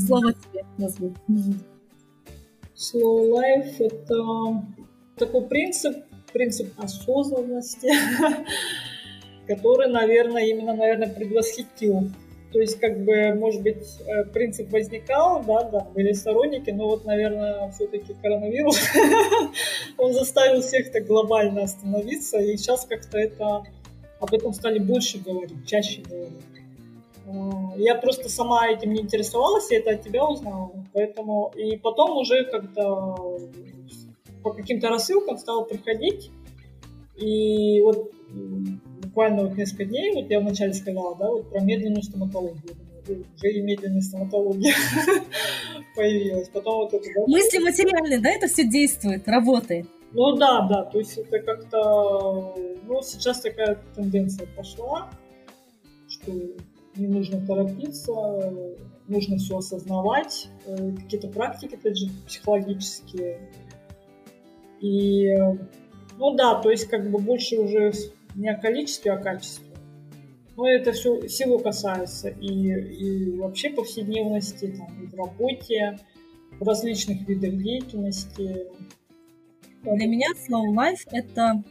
Слово тебе назову. Slow life – это такой принцип, принцип осознанности, [LAUGHS] который, наверное, именно, наверное, предвосхитил. То есть, как бы, может быть, э, принцип возникал, да, да, были сторонники, но вот, наверное, все-таки коронавирус, [LAUGHS] он заставил всех так глобально остановиться, и сейчас как-то это об этом стали больше говорить, чаще говорить. Я просто сама этим не интересовалась, и это от тебя узнала. Поэтому и потом уже как-то по каким-то рассылкам стала приходить. И вот буквально вот несколько дней, вот я вначале сказала, да, вот про медленную стоматологию. Уже и медленная стоматология [LAUGHS] появилась. Потом вот это, да, Мысли материальные, да, это все действует, работает. Ну да, да, то есть это как-то, ну сейчас такая тенденция пошла, что не нужно торопиться, нужно все осознавать, э, какие-то практики, опять же, психологические. И, ну да, то есть как бы больше уже не о количестве, а о качестве. Но это все всего касается и, и вообще повседневности, там, и в работе, в различных видах деятельности. Для меня slow life — это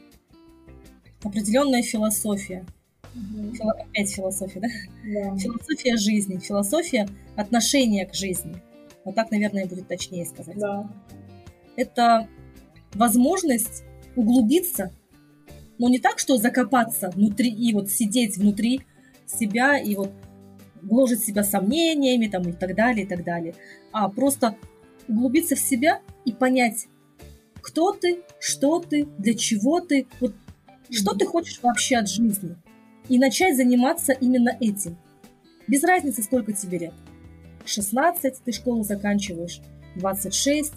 определенная философия. Угу. Фило... Опять философия, да? да? Философия жизни, философия отношения к жизни. Вот так, наверное, будет точнее сказать. Да. Это возможность углубиться, но не так, что закопаться внутри и вот сидеть внутри себя и вот гложить себя сомнениями там и так далее, и так далее, а просто углубиться в себя и понять, кто ты, что ты, для чего ты, вот что ты хочешь вообще от жизни. И начать заниматься именно этим. Без разницы, сколько тебе лет. 16 ты школу заканчиваешь, 26,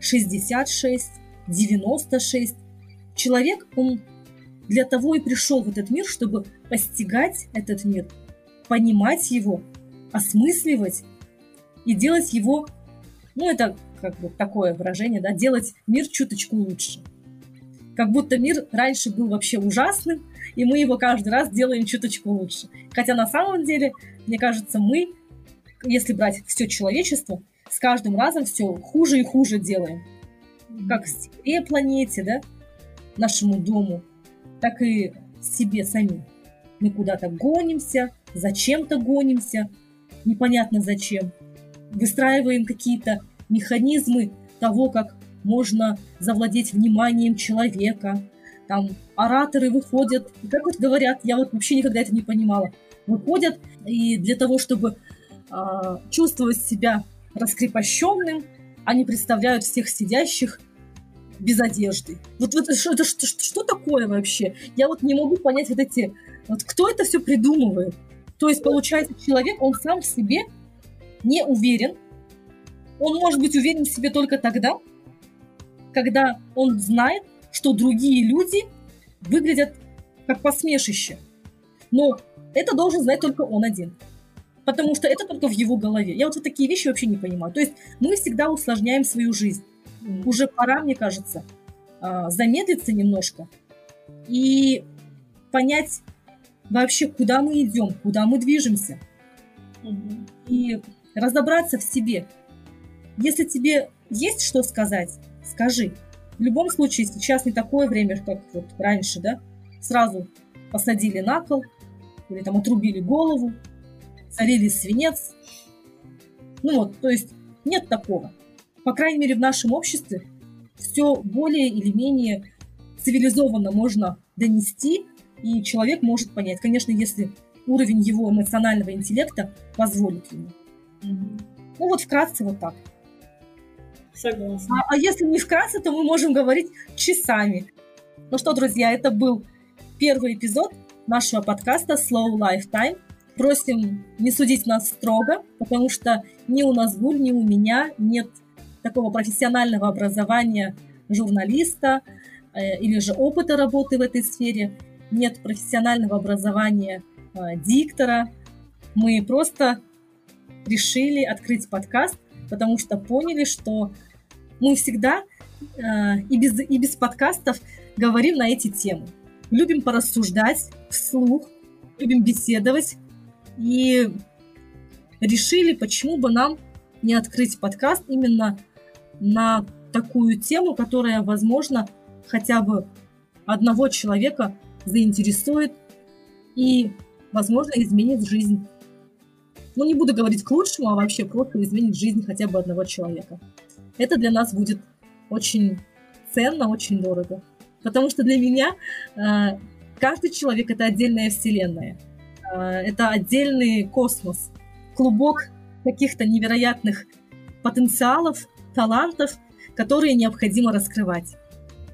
66, 96. Человек, он для того и пришел в этот мир, чтобы постигать этот мир, понимать его, осмысливать и делать его, ну это как бы такое выражение, да, делать мир чуточку лучше. Как будто мир раньше был вообще ужасным, и мы его каждый раз делаем чуточку лучше. Хотя на самом деле, мне кажется, мы, если брать все человечество, с каждым разом все хуже и хуже делаем. Как себе планете, да, нашему дому, так и себе самим. Мы куда-то гонимся, зачем-то гонимся, непонятно зачем. Выстраиваем какие-то механизмы того, как можно завладеть вниманием человека. Там ораторы выходят, как вот говорят, я вот вообще никогда это не понимала, выходят и для того, чтобы э, чувствовать себя раскрепощенным, они представляют всех сидящих без одежды. Вот, вот это, это что, что такое вообще? Я вот не могу понять вот эти... Вот кто это все придумывает? То есть, получается, человек, он сам в себе не уверен, он может быть уверен в себе только тогда, когда он знает, что другие люди выглядят как посмешище. Но это должен знать только он один. Потому что это только в его голове. Я вот, вот такие вещи вообще не понимаю. То есть мы всегда усложняем свою жизнь. Mm. Уже пора, мне кажется, а, замедлиться немножко и понять вообще, куда мы идем, куда мы движемся. Mm-hmm. И разобраться в себе, если тебе есть что сказать, скажи. В любом случае, сейчас не такое время, как вот раньше, да? Сразу посадили на кол, или там отрубили голову, залили свинец. Ну вот, то есть нет такого. По крайней мере, в нашем обществе все более или менее цивилизованно можно донести, и человек может понять. Конечно, если уровень его эмоционального интеллекта позволит ему. Mm-hmm. Ну вот вкратце вот так. Согласна. А, а если не вкратце, то мы можем говорить часами. Ну что, друзья, это был первый эпизод нашего подкаста Slow Lifetime. Просим не судить нас строго, потому что ни у нас Гуль, ни у меня нет такого профессионального образования журналиста э, или же опыта работы в этой сфере, нет профессионального образования э, диктора. Мы просто решили открыть подкаст, потому что поняли, что мы всегда э, и, без, и без подкастов говорим на эти темы. Любим порассуждать вслух, любим беседовать. И решили, почему бы нам не открыть подкаст именно на такую тему, которая, возможно, хотя бы одного человека заинтересует и, возможно, изменит жизнь. Ну, не буду говорить к лучшему, а вообще просто изменит жизнь хотя бы одного человека это для нас будет очень ценно, очень дорого. Потому что для меня э, каждый человек это отдельная вселенная. это отдельный космос, клубок каких-то невероятных потенциалов, талантов, которые необходимо раскрывать.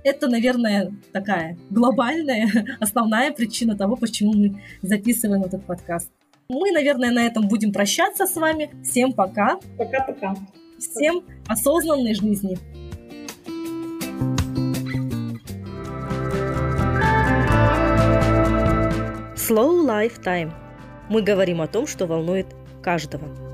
Это, наверное, такая глобальная, [LAUGHS] основная причина того, почему мы записываем этот подкаст. Мы, наверное, на этом будем прощаться с вами. Всем пока. Пока-пока. Всем осознанной жизни. Slow Life Time. Мы говорим о том, что волнует каждого.